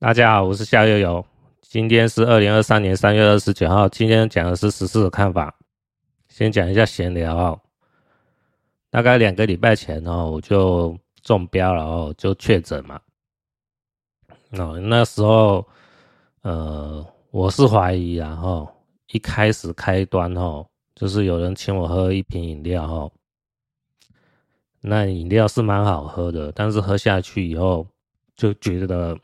大家好，我是夏悠悠。今天是二零二三年三月二十九号。今天讲的是时事的看法。先讲一下闲聊哦。大概两个礼拜前哦，我就中标了哦，就确诊嘛。哦，那时候呃，我是怀疑然后一开始开端哦，就是有人请我喝一瓶饮料哦。那饮料是蛮好喝的，但是喝下去以后就觉得。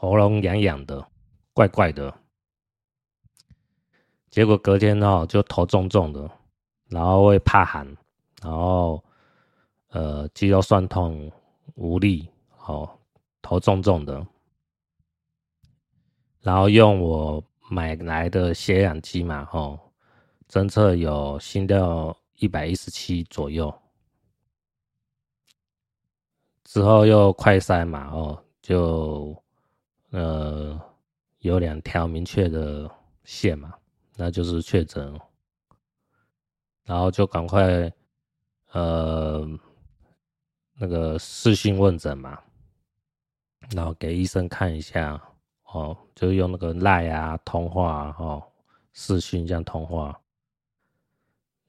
喉咙痒痒的，怪怪的，结果隔天哦就头重重的，然后会怕寒，然后呃肌肉酸痛无力，哦头重重的，然后用我买来的血氧机嘛，哦侦测有心跳一百一十七左右，之后又快筛嘛，哦就。呃，有两条明确的线嘛，那就是确诊，然后就赶快呃那个视讯问诊嘛，然后给医生看一下哦，就用那个赖啊通话哦，视讯这样通话，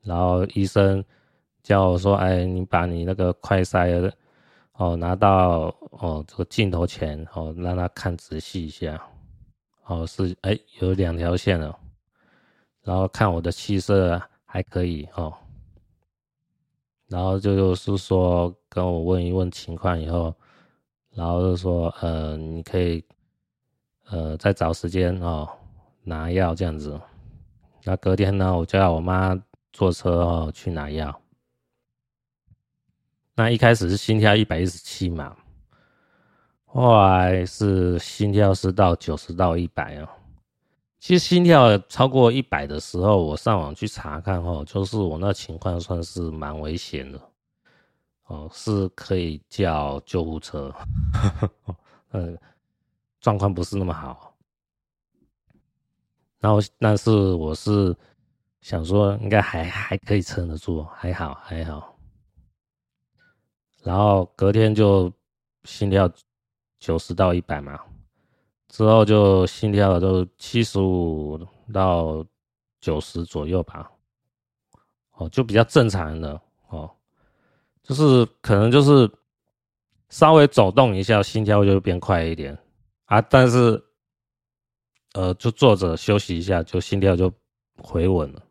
然后医生叫我说，哎，你把你那个快筛。哦，拿到哦这个镜头前哦，让他看仔细一下，哦是哎有两条线了，然后看我的气色还可以哦，然后就就是说跟我问一问情况以后，然后就说呃你可以呃再找时间哦拿药这样子，那隔天呢我叫我妈坐车哦去拿药。那一开始是心跳一百一十七嘛，后来是心跳是到九十到一百哦。其实心跳超过一百的时候，我上网去查看哦，就是我那情况算是蛮危险的哦，是可以叫救护车，嗯，状况不是那么好。然后，但是我是想说，应该还还可以撑得住，还好还好。然后隔天就心跳九十到一百嘛，之后就心跳都七十五到九十左右吧，哦，就比较正常的哦，就是可能就是稍微走动一下，心跳就会变快一点啊，但是呃，就坐着休息一下，就心跳就回稳了，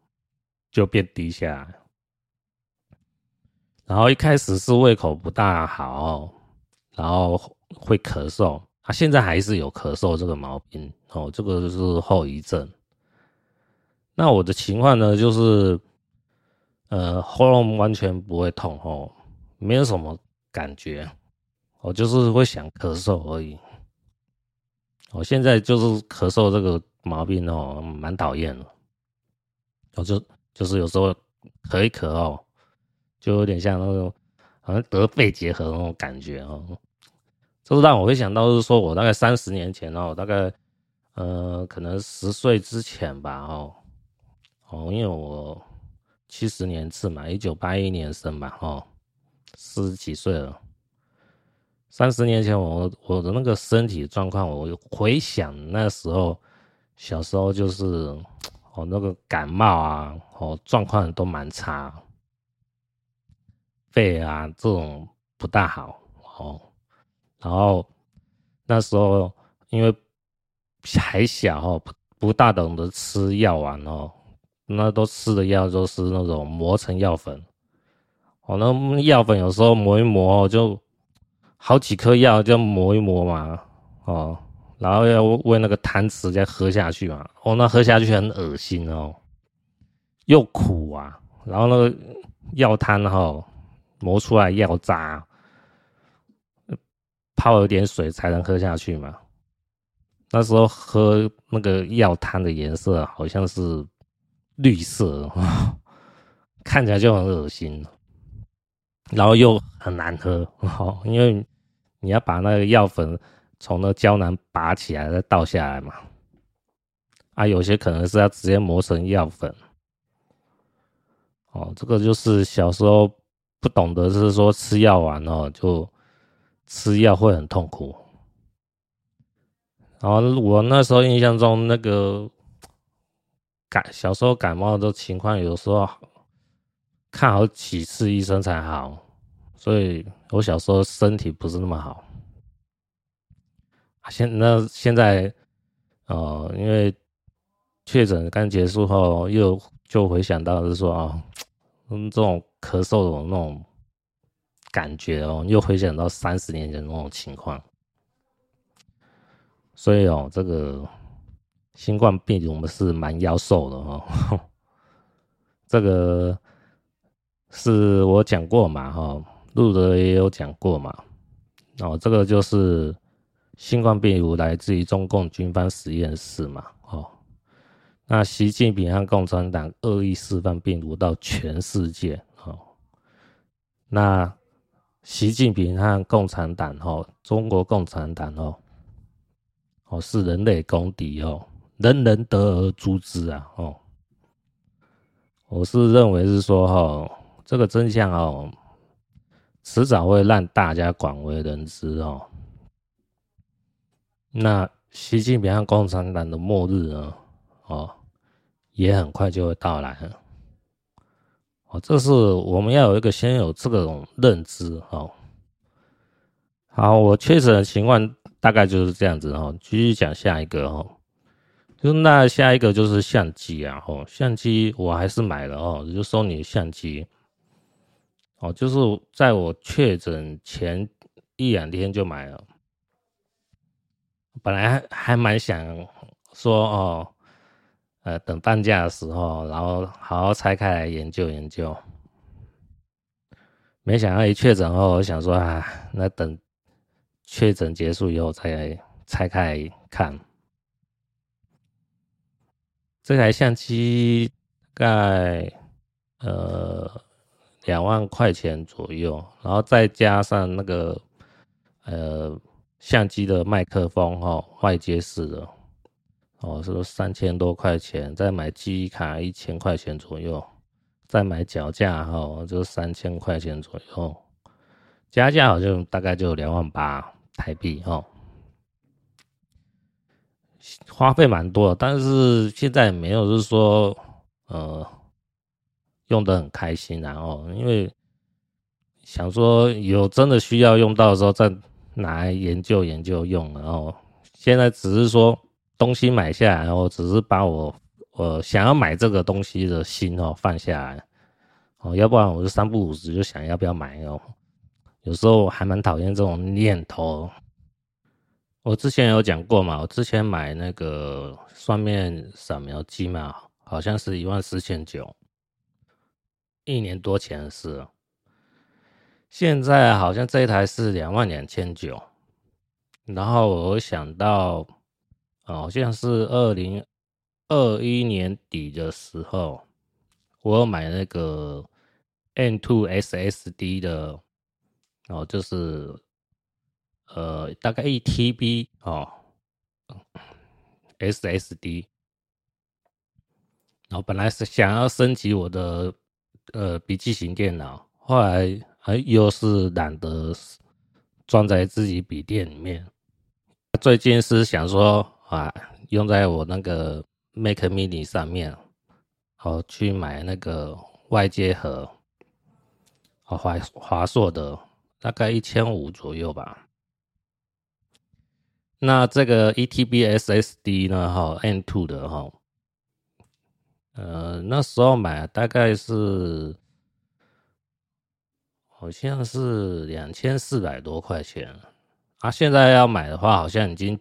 就变低下来。然后一开始是胃口不大好，然后会咳嗽，他现在还是有咳嗽这个毛病哦，这个就是后遗症。那我的情况呢，就是呃喉咙完全不会痛哦，没有什么感觉，我就是会想咳嗽而已。我现在就是咳嗽这个毛病哦，蛮讨厌的，我就就是有时候咳一咳哦。就有点像那种好像得肺结核那种感觉哦，就是让我会想到是说我大概三十年前哦，大概呃可能十岁之前吧哦。哦，因为我七十年次嘛，一九八一年生吧哦，四十几岁了，三十年前我我的那个身体状况，我回想那时候小时候就是哦那个感冒啊哦状况都蛮差。肺啊，这种不大好哦。然后那时候因为还小哦，不不大懂得吃药丸哦，那都吃的药都是那种磨成药粉。哦，那药粉有时候磨一磨就好几颗药，就磨一磨嘛。哦，然后要喂那个汤匙再喝下去嘛。哦，那喝下去很恶心哦，又苦啊。然后那个药汤哈。磨出来药渣，泡一点水才能喝下去嘛。那时候喝那个药汤的颜色好像是绿色，看起来就很恶心，然后又很难喝，因为你要把那个药粉从那胶囊拔起来再倒下来嘛。啊，有些可能是要直接磨成药粉。哦，这个就是小时候。不懂得是说吃药丸哦，就吃药会很痛苦。然后我那时候印象中，那个感小时候感冒的情况，有时候看好几次医生才好，所以我小时候身体不是那么好。现那现在，呃，因为确诊刚结束后，又就回想到是说啊，嗯，这种咳嗽的那种感觉哦，又回想到三十年前那种情况。所以哦，这个新冠病毒我们是蛮妖兽的哦。这个是我讲过嘛哈，路德也有讲过嘛。哦，这个就是新冠病毒来自于中共军方实验室嘛。哦，那习近平和共产党恶意释放病毒到全世界。那习近平和共产党哦，中国共产党哦。哦，是人类公敌哦，人人得而诛之啊！哦，我是认为是说哈、哦，这个真相哦，迟早会让大家广为人知哦。那习近平和共产党的末日呢？哦，也很快就会到来了。哦，这是我们要有一个先有这种认知哦。好，我确诊的情况。大概就是这样子哦，继续讲下一个哦，就那下一个就是相机啊，哦，相机我还是买了哦，就索尼相机，哦，就是在我确诊前一两天就买了，本来还蛮想说哦，呃，等半价的时候，然后好好拆开来研究研究，没想到一确诊后，我想说啊，那等。确诊结束以后才拆开看，这台相机大概呃两万块钱左右，然后再加上那个呃相机的麦克风哦，外接式的哦，是三千多块钱，再买记忆卡一千块钱左右，再买脚架哈，就三千块钱左右，加价好像大概就两万八。台币哦，花费蛮多的，但是现在没有，是说，呃，用的很开心，然后因为想说有真的需要用到的时候再拿来研究研究用，然后现在只是说东西买下来，然后只是把我我想要买这个东西的心哦放下来，哦，要不然我就三不五时就想要不要买哦。有时候还蛮讨厌这种念头。我之前有讲过嘛，我之前买那个双面扫描机嘛，好像是一万四千九，一年多前的事。现在好像这一台是两万两千九。然后我想到，好像是二零二一年底的时候，我买那个 N two SSD 的。哦，就是呃，大概一 TB 哦，SSD。然后本来是想要升级我的呃笔记型电脑，后来还又是懒得装在自己笔电里面。最近是想说啊，用在我那个 Mac Mini 上面，哦，去买那个外接盒，哦，华华硕的。大概一千五左右吧。那这个 eTBSSD 呢？哈，M2 的哈，呃，那时候买大概是好像是两千四百多块钱啊。现在要买的话，好像已经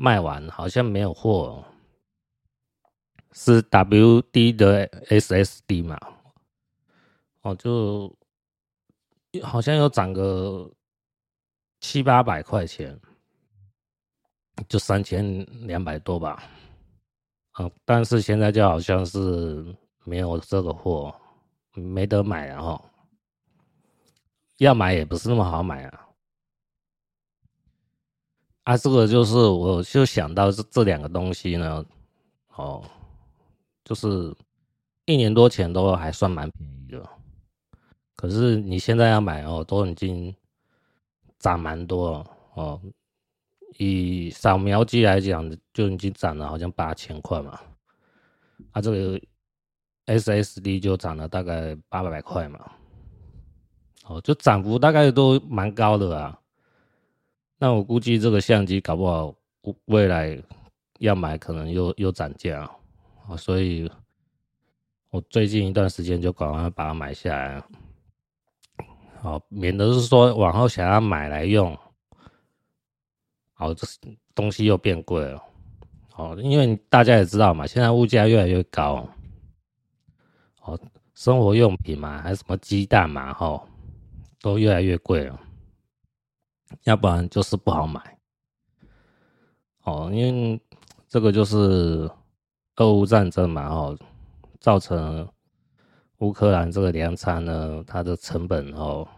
卖完，好像没有货。是 WD 的 SSD 嘛？哦，就。好像有涨个七八百块钱，就三千两百多吧。啊，但是现在就好像是没有这个货，没得买了哈。要买也不是那么好买啊。啊，这个就是我就想到这这两个东西呢，哦，就是一年多前都还算蛮便宜的。可是你现在要买哦，都已经涨蛮多了哦。以扫描机来讲，就已经涨了好像八千块嘛。啊，这个 SSD 就涨了大概八百块嘛。哦，就涨幅大概都蛮高的啊。那我估计这个相机搞不好未来要买，可能又又涨价啊。所以，我最近一段时间就赶快把它买下来，好，免得是说往后想要买来用。好，这东西又变贵了。哦，因为大家也知道嘛，现在物价越来越高。哦，生活用品嘛，还是什么鸡蛋嘛，哈，都越来越贵了。要不然就是不好买。哦，因为这个就是俄乌战争嘛，哦，造成乌克兰这个粮仓呢，它的成本哦，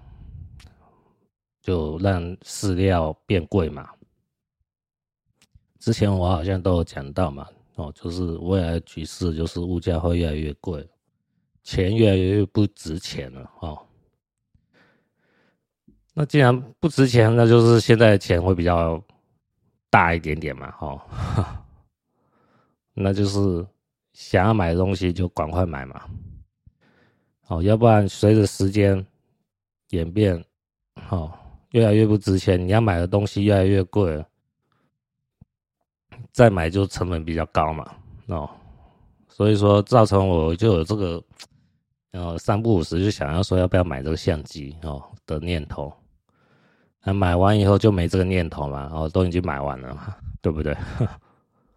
就让饲料变贵嘛。之前我好像都有讲到嘛，哦，就是未来局势就是物价会越来越贵，钱越来越不值钱了，哦。那既然不值钱，那就是现在钱会比较大一点点嘛，哦，那就是想要买的东西就赶快买嘛，哦，要不然随着时间演变，哦，越来越不值钱，你要买的东西越来越贵。再买就成本比较高嘛，哦，所以说造成我就有这个，呃，三不五时就想要说要不要买这个相机哦的念头，那买完以后就没这个念头嘛，哦，都已经买完了嘛，对不对？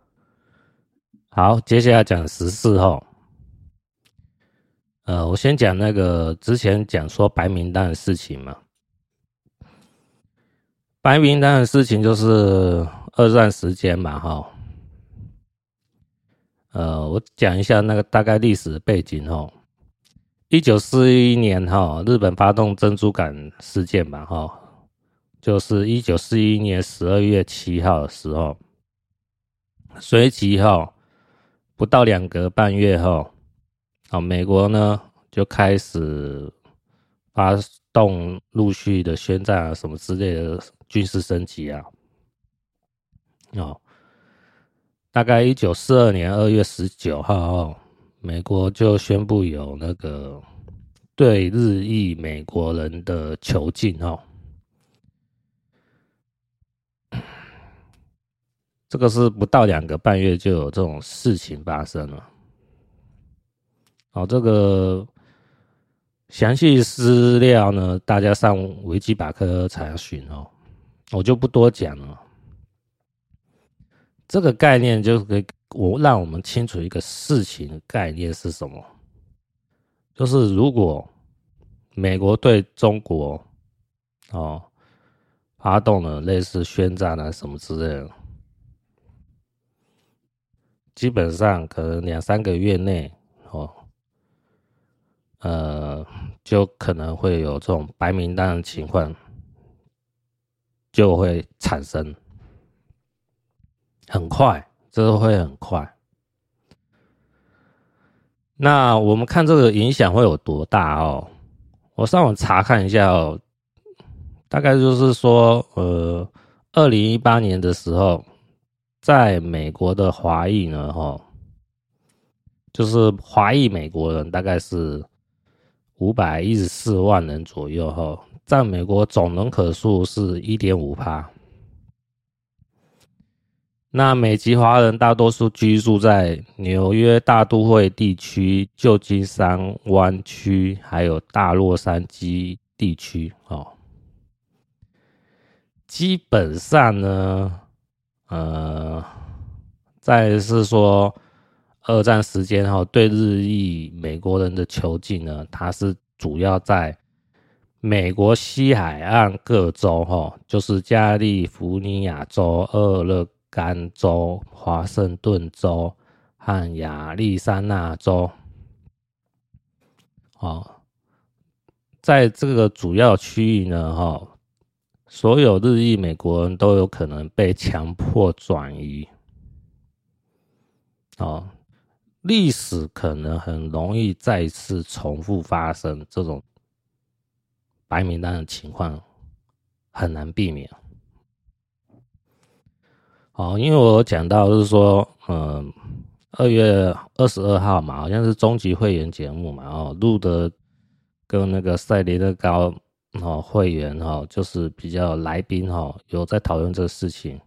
好，接下来讲十四号，呃，我先讲那个之前讲说白名单的事情嘛，白名单的事情就是。二战时间嘛，哈，呃，我讲一下那个大概历史背景哈。一九四一年哈，日本发动珍珠港事件嘛，哈，就是一九四一年十二月七号的时候，随即哈，不到两个半月后，啊，美国呢就开始发动陆续的宣战啊，什么之类的军事升级啊。哦，大概一九四二年二月十九号哦，美国就宣布有那个对日裔美国人的囚禁哦。这个是不到两个半月就有这种事情发生了。好，这个详细资料呢，大家上维基百科查询哦，我就不多讲了。这个概念就是给我让我们清楚一个事情的概念是什么，就是如果美国对中国哦发动了类似宣战啊什么之类的，基本上可能两三个月内哦，呃，就可能会有这种白名单的情况就会产生。很快，这个会很快。那我们看这个影响会有多大哦？我上网查看一下哦，大概就是说，呃，二零一八年的时候，在美国的华裔呢，哈，就是华裔美国人大概是五百一十四万人左右，哈，占美国总人口数是一点五趴。那美籍华人大多数居住在纽约大都会地区、旧金山湾区，还有大洛杉矶地区哦。基本上呢，呃，再是说二战时间哈，对日裔美国人的囚禁呢，它是主要在美国西海岸各州哈，就是加利福尼亚州、俄勒。甘州、华盛顿州和亚利桑那州，哦，在这个主要区域呢，哈，所有日裔美国人都有可能被强迫转移，哦，历史可能很容易再次重复发生这种白名单的情况，很难避免。哦，因为我讲到就是说，嗯，二月二十二号嘛，好像是终极会员节目嘛，哦，路德跟那个赛雷德高哦会员哦，就是比较来宾哦，有在讨论这个事情。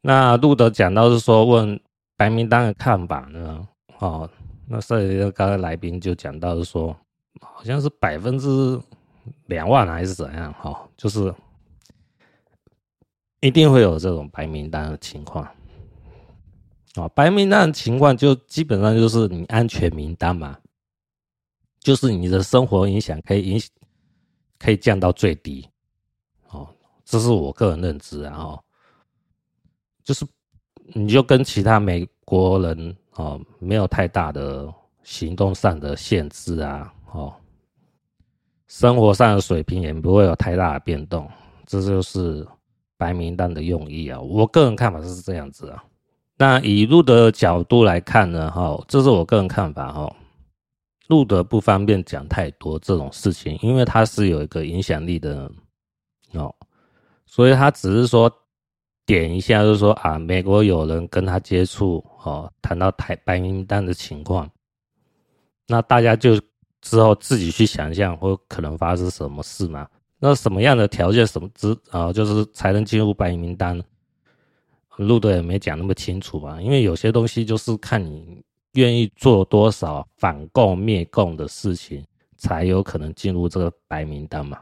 那路德讲到是说问白名单的看法呢，哦，那赛雷乐高的来宾就讲到是说，好像是百分之两万还是怎样，哈，就是。一定会有这种白名单的情况，啊，白名单情况就基本上就是你安全名单嘛，就是你的生活影响可以影可以降到最低，哦，这是我个人认知啊，哦，就是你就跟其他美国人哦没有太大的行动上的限制啊，哦，生活上的水平也不会有太大的变动，这就是。白名单的用意啊，我个人看法是这样子啊。那以路德的角度来看呢，哈，这是我个人看法哈。路德不方便讲太多这种事情，因为他是有一个影响力的哦，所以他只是说点一下，就是说啊，美国有人跟他接触哦，谈到台白名单的情况，那大家就之后自己去想象会可能发生什么事嘛。那什么样的条件，什么之啊，就是才能进入白名单？路德也没讲那么清楚吧？因为有些东西就是看你愿意做多少反共灭共的事情，才有可能进入这个白名单嘛。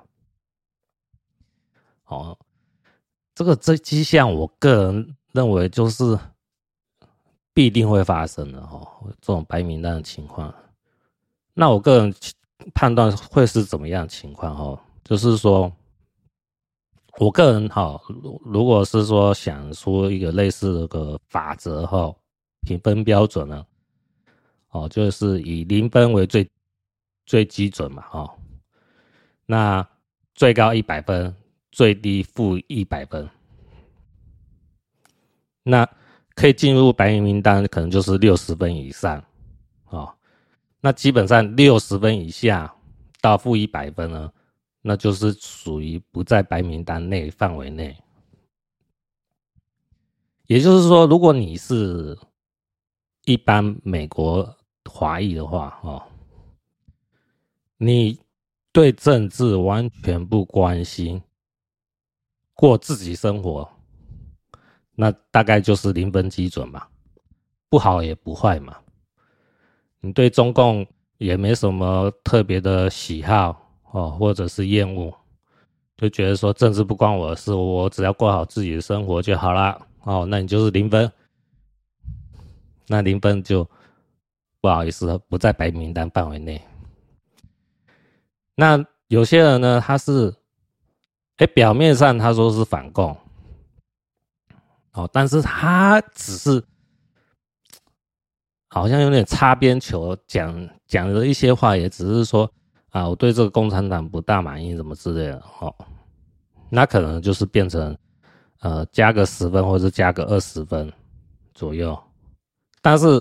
哦，这个这迹象，我个人认为就是必定会发生的哦。这种白名单的情况，那我个人判断会是怎么样情况哦？就是说，我个人哈，如果是说想出一个类似的个法则哈，评分标准呢，哦，就是以零分为最最基准嘛哦，那最高一百分，最低负一百分，那可以进入白名单，可能就是六十分以上，哦，那基本上六十分以下到负一百分呢。那就是属于不在白名单内范围内，也就是说，如果你是一般美国华裔的话，哦，你对政治完全不关心，过自己生活，那大概就是零分基准嘛，不好也不坏嘛。你对中共也没什么特别的喜好。哦，或者是厌恶，就觉得说政治不关我的事，我只要过好自己的生活就好了。哦，那你就是零分，那零分就不好意思，不在白名单范围内。那有些人呢，他是，哎，表面上他说是反共，哦，但是他只是好像有点擦边球，讲讲的一些话，也只是说。啊，我对这个共产党不大满意，什么之类的，哦，那可能就是变成，呃，加个十分或者加个二十分左右，但是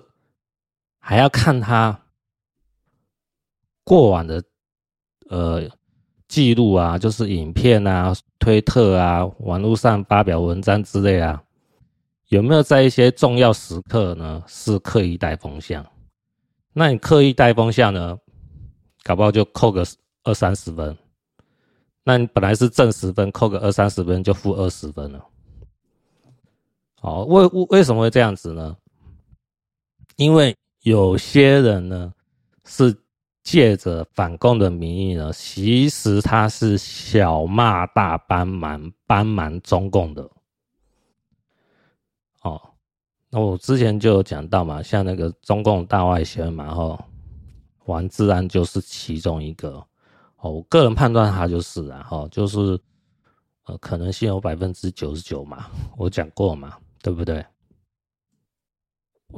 还要看他过往的呃记录啊，就是影片啊、推特啊、网络上发表文章之类啊，有没有在一些重要时刻呢是刻意带风向？那你刻意带风向呢？搞不好就扣个二三十分，那你本来是正十分，扣个二三十分就负二十分了。好，为为什么会这样子呢？因为有些人呢是借着反共的名义呢，其实他是小骂大帮忙，帮忙中共的。哦，那我之前就有讲到嘛，像那个中共大外宣嘛，吼。王志安就是其中一个哦，我个人判断他就是啊，哈，就是呃，可能性有百分之九十九嘛，我讲过嘛，对不对？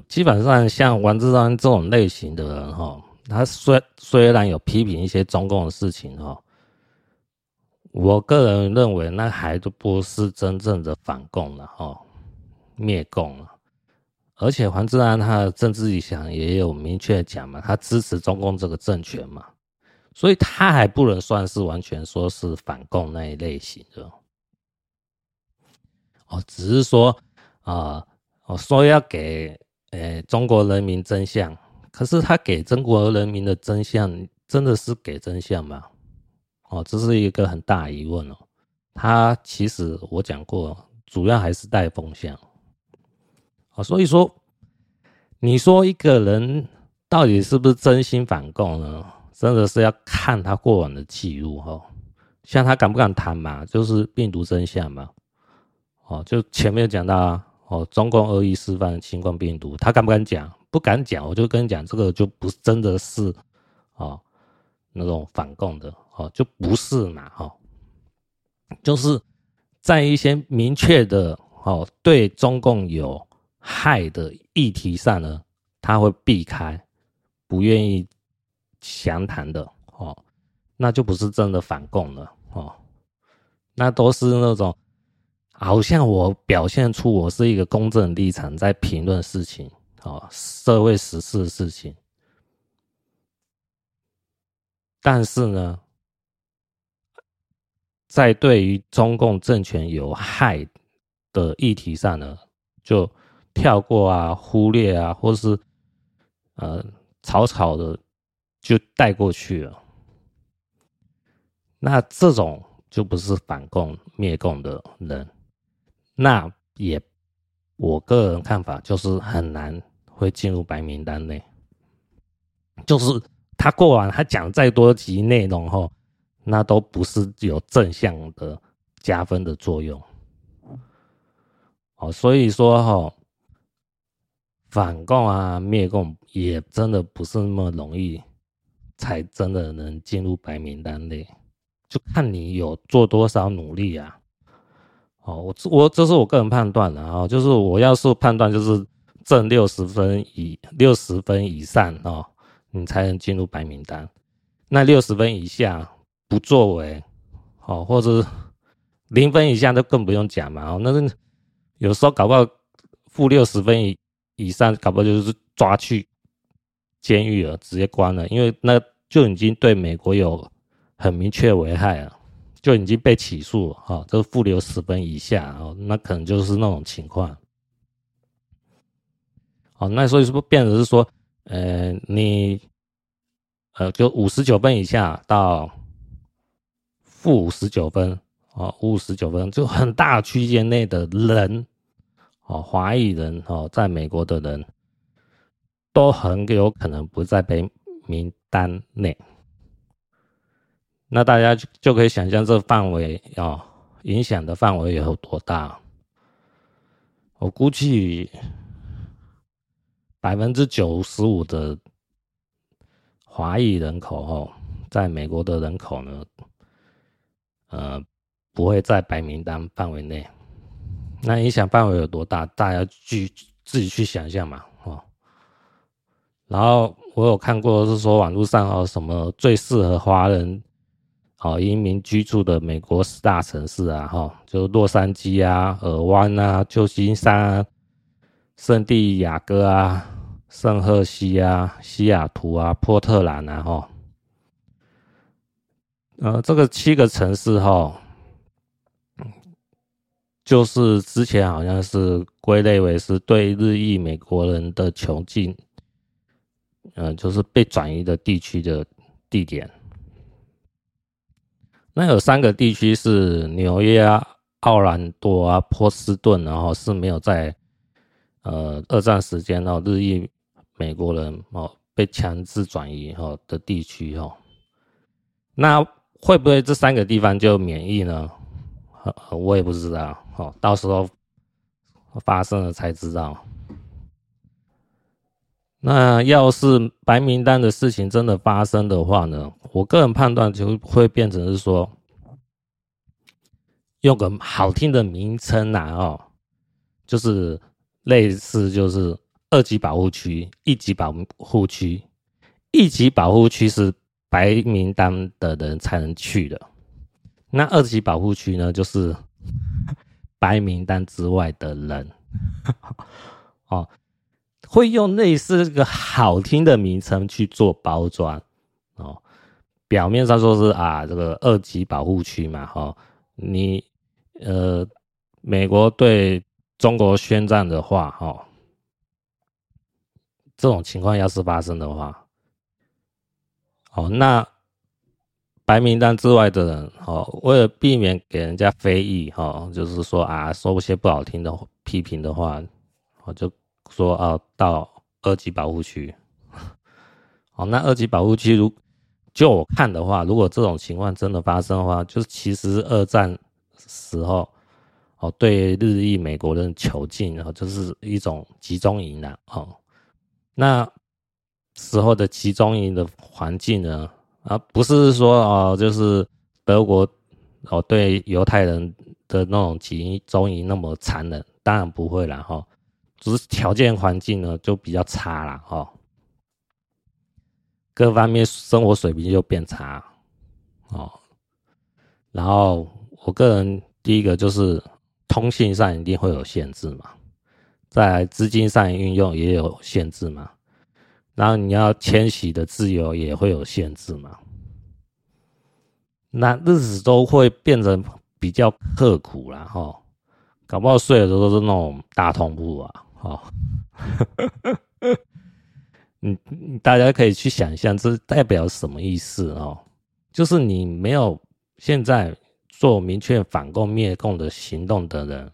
基本上像王志安这种类型的人哈，他虽虽然有批评一些中共的事情哈，我个人认为那还都不是真正的反共了哈，灭共了。而且黄志安他的政治理想也有明确讲嘛，他支持中共这个政权嘛，所以他还不能算是完全说是反共那一类型的。哦，只是说啊，我、呃、说要给呃、欸、中国人民真相，可是他给中国人民的真相真的是给真相吗？哦，这是一个很大疑问哦。他其实我讲过，主要还是带风向。哦，所以说，你说一个人到底是不是真心反共呢？真的是要看他过往的记录哈。像他敢不敢谈嘛？就是病毒真相嘛。哦，就前面讲到啊，哦，中共恶意示范新冠病毒，他敢不敢讲？不敢讲，我就跟你讲，这个就不真的是哦那种反共的哦，就不是嘛哦。就是在一些明确的哦对中共有害的议题上呢，他会避开，不愿意详谈的哦，那就不是真的反共了哦，那都是那种好像我表现出我是一个公正立场在评论事情哦，社会时事的事情，但是呢。在对于中共政权有害的议题上呢，就跳过啊、忽略啊，或是呃草草的就带过去了。那这种就不是反共灭共的人，那也我个人看法就是很难会进入白名单内。就是他过完他讲再多集内容后。那都不是有正向的加分的作用，哦，所以说哈，反共啊、灭共也真的不是那么容易，才真的能进入白名单内，就看你有做多少努力啊。哦，我我这是我个人判断的啊，就是我要是判断就是正六十分以六十分以上哦，你才能进入白名单，那六十分以下。不作为，哦，或者零分以下都更不用讲嘛，哦，那是有时候搞不好负六十分以以上，搞不好就是抓去监狱了，直接关了，因为那就已经对美国有很明确危害了，就已经被起诉了，哈，这个负六十分以下，哦，那可能就是那种情况，哦，那所以说变成是说，呃，你呃，就五十九分以下到。负五十九分哦，五十九分就很大区间内的人哦，华裔人哦，在美国的人都很有可能不在被名单内。那大家就可以想象这范围哦，影响的范围有多大？我估计百分之九十五的华裔人口哦，在美国的人口呢。呃，不会在白名单范围内，那影响范围有多大？大家去自己去想象嘛，哦。然后我有看过是说网络上哦，什么最适合华人哦移民居住的美国十大城市啊，哈，就洛杉矶啊、尔湾啊、旧金山啊、圣地亚哥啊、圣赫西啊、西雅图啊、波特兰啊，哈。呃，这个七个城市哈，就是之前好像是归类为是对日裔美国人的囚禁，呃，就是被转移的地区的地点。那有三个地区是纽约啊、奥兰多啊、波士顿，然后是没有在呃二战时间哦日裔美国人哦被强制转移哈的地区哦，那。会不会这三个地方就免疫呢？我也不知道，哦，到时候发生了才知道。那要是白名单的事情真的发生的话呢？我个人判断就会变成是说，用个好听的名称呐，哦，就是类似就是二级保护区、一级保护区、一级保护区是。白名单的人才能去的，那二级保护区呢？就是白名单之外的人，哦，会用类似这个好听的名称去做包装，哦，表面上说是啊，这个二级保护区嘛，哈，你呃，美国对中国宣战的话，哈，这种情况要是发生的话，哦，那白名单之外的人，哦，为了避免给人家非议，哈，就是说啊，说些不好听的批评的话，我就说啊，到二级保护区。哦，那二级保护区，如就我看的话，如果这种情况真的发生的话，就是其实二战时候，哦，对日裔美国人囚禁，然后就是一种集中营了，哦，那时候的集中营的环境呢，啊，不是说哦，就是德国哦对犹太人的那种集中营那么残忍，当然不会了哈，只是条件环境呢就比较差了哈。各方面生活水平就变差，哦，然后我个人第一个就是通信上一定会有限制嘛，在资金上运用也有限制嘛，然后你要迁徙的自由也会有限制嘛，那日子都会变得比较刻苦了哈，搞不好睡的时候都是那种大通铺啊，哈。你你大家可以去想象，这代表什么意思哦？就是你没有现在做明确反共灭共的行动的人，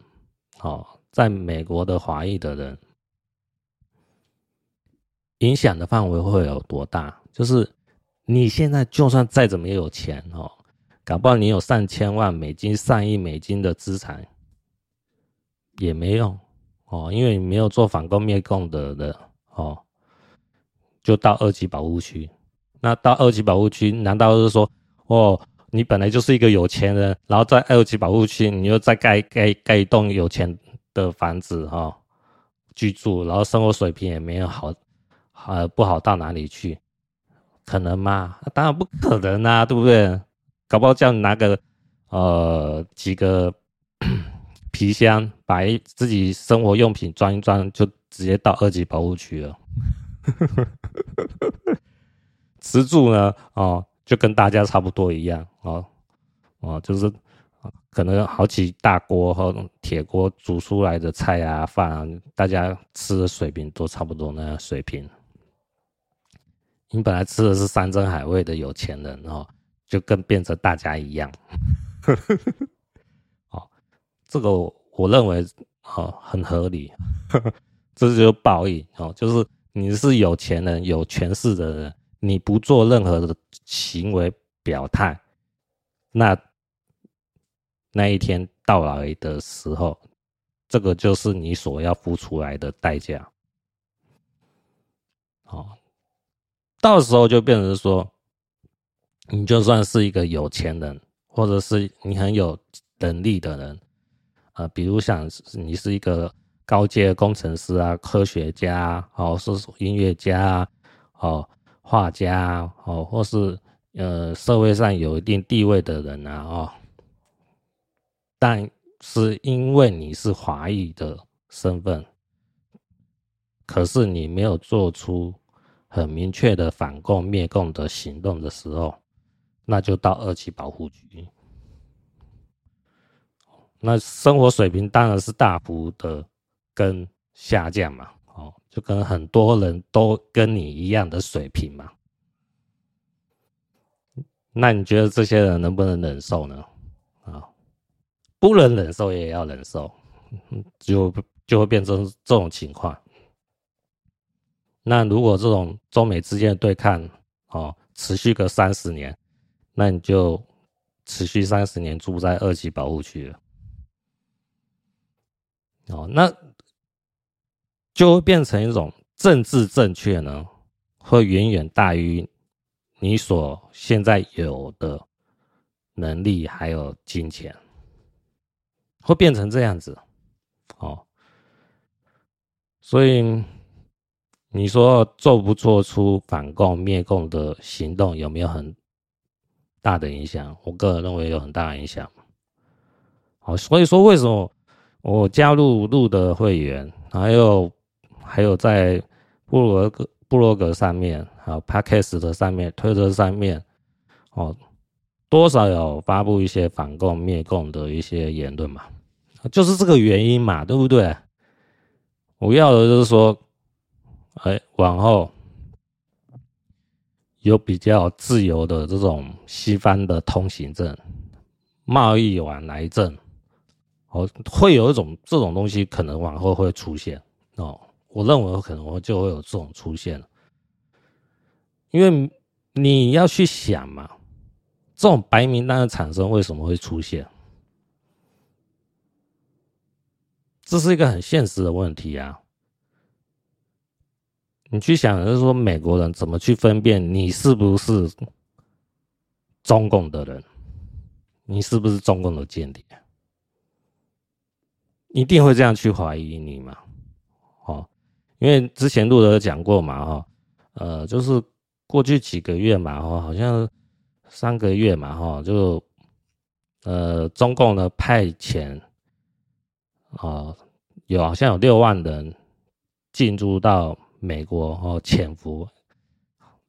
哦，在美国的华裔的人，影响的范围会有多大？就是你现在就算再怎么有钱哦，搞不好你有上千万美金、上亿美金的资产，也没用哦，因为你没有做反攻灭共的的哦。就到二级保护区，那到二级保护区，难道是说，哦，你本来就是一个有钱人，然后在二级保护区，你又再盖盖盖一栋有钱的房子哈、哦，居住，然后生活水平也没有好，呃，不好到哪里去，可能吗？当然不可能啊，对不对？搞不好叫你拿个，呃，几个皮箱，把自己生活用品装一装，就直接到二级保护区了。吃住呢？哦，就跟大家差不多一样哦，哦，就是可能好几大锅和铁锅煮出来的菜啊饭啊，大家吃的水平都差不多那样水平。你本来吃的是山珍海味的有钱人哦，就跟变成大家一样。这个我认为哦很合理，这就是报应哦，就是。你是有钱人、有权势的人，你不做任何的行为表态，那那一天到来的时候，这个就是你所要付出来的代价。哦，到时候就变成说，你就算是一个有钱人，或者是你很有能力的人，呃，比如像你是一个。高阶工程师啊，科学家哦，是音乐家啊哦，画家哦，或是呃社会上有一定地位的人啊哦，但是因为你是华裔的身份，可是你没有做出很明确的反共灭共的行动的时候，那就到二级保护局，那生活水平当然是大幅的。跟下降嘛，哦，就跟很多人都跟你一样的水平嘛，那你觉得这些人能不能忍受呢？啊，不能忍受也要忍受，就就会变成这种情况。那如果这种中美之间的对抗哦持续个三十年，那你就持续三十年住在二级保护区了。哦，那。就会变成一种政治正确呢，会远远大于你所现在有的能力还有金钱，会变成这样子，哦，所以你说做不做出反共灭共的行动，有没有很大的影响？我个人认为有很大的影响。好，所以说为什么我加入路的会员，还有。还有在布罗格、布罗格上面，还有 Podcast 的上面、推特上面，哦，多少有发布一些反共灭共的一些言论嘛？就是这个原因嘛，对不对？我要的就是说，哎，往后有比较自由的这种西方的通行证、贸易往来证，哦，会有一种这种东西可能往后会出现哦。我认为可能就会有这种出现，因为你要去想嘛，这种白名单的产生为什么会出现？这是一个很现实的问题啊！你去想，就是说美国人怎么去分辨你是不是中共的人，你是不是中共的间谍？一定会这样去怀疑你嘛？哦。因为之前路德讲过嘛，哈，呃，就是过去几个月嘛，哈，好像三个月嘛，哈，就呃，中共呢派遣，哦，有好像有六万人进入到美国，哦，潜伏，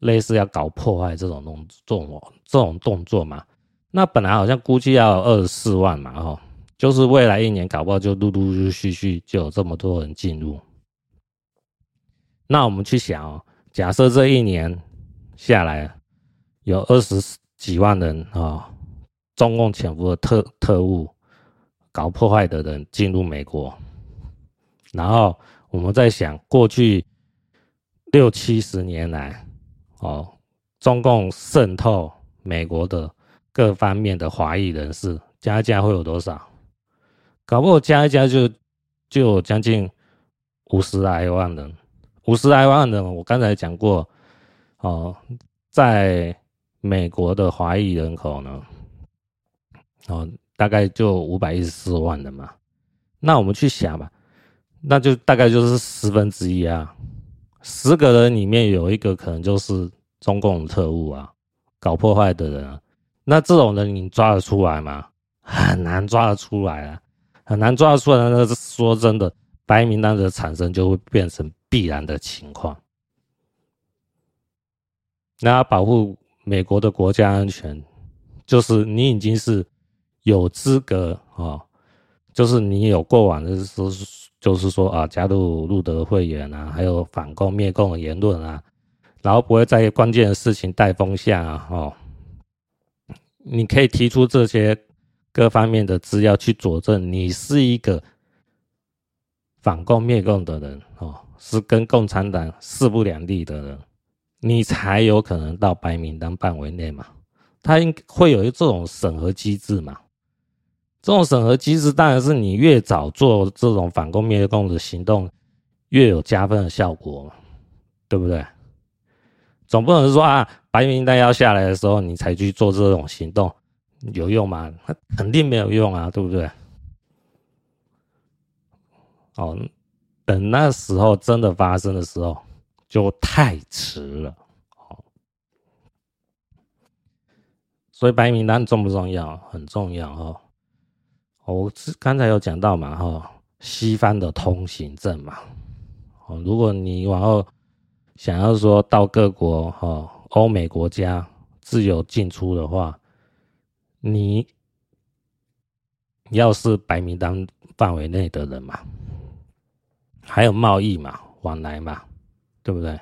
类似要搞破坏这种动作，这种动作嘛。那本来好像估计要二十四万嘛，哈，就是未来一年搞不好就陆陆续续就有这么多人进入。那我们去想哦，假设这一年下来有二十几万人啊，中共潜伏的特特务搞破坏的人进入美国，然后我们在想过去六七十年来哦，中共渗透美国的各方面的华裔人士加一加会有多少？搞不好加一加就就有将近五十来万人。五十来万人，我刚才讲过，哦，在美国的华裔人口呢，哦，大概就五百一十四万人嘛。那我们去想吧，那就大概就是十分之一啊，十个人里面有一个可能就是中共特务啊，搞破坏的人啊。那这种人你抓得出来吗？很难抓得出来啊，很难抓出来。那说真的，白名单的产生就会变成。必然的情况，那保护美国的国家安全，就是你已经是有资格啊，就是你有过往的说，就是说啊，加入路德会员啊，还有反共灭共的言论啊，然后不会在关键的事情带风向啊，哦，你可以提出这些各方面的资料去佐证你是一个反共灭共的人哦。是跟共产党势不两立的人，你才有可能到白名单范围内嘛？他应会有一这种审核机制嘛？这种审核机制当然是你越早做这种反共灭共的行动，越有加分的效果嘛，对不对？总不能说啊，白名单要下来的时候，你才去做这种行动，有用吗？那肯定没有用啊，对不对？哦。等那时候真的发生的时候，就太迟了。哦所以白名单重不重要？很重要哦。我刚才有讲到嘛哈，西方的通行证嘛。哦，如果你往后想要说到各国哈，欧美国家自由进出的话，你要是白名单范围内的人嘛。还有贸易嘛，往来嘛，对不对？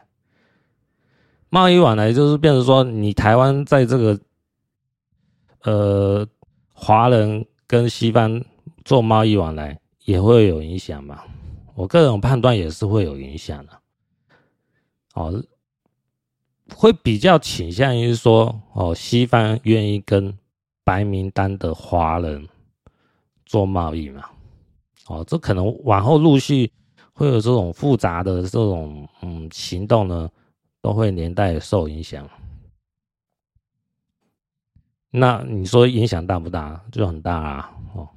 贸易往来就是变成说，你台湾在这个呃华人跟西方做贸易往来也会有影响嘛。我个人判断也是会有影响的。哦，会比较倾向于说，哦，西方愿意跟白名单的华人做贸易嘛。哦，这可能往后陆续。会有这种复杂的这种嗯行动呢，都会连带受影响。那你说影响大不大？就很大啊！哦，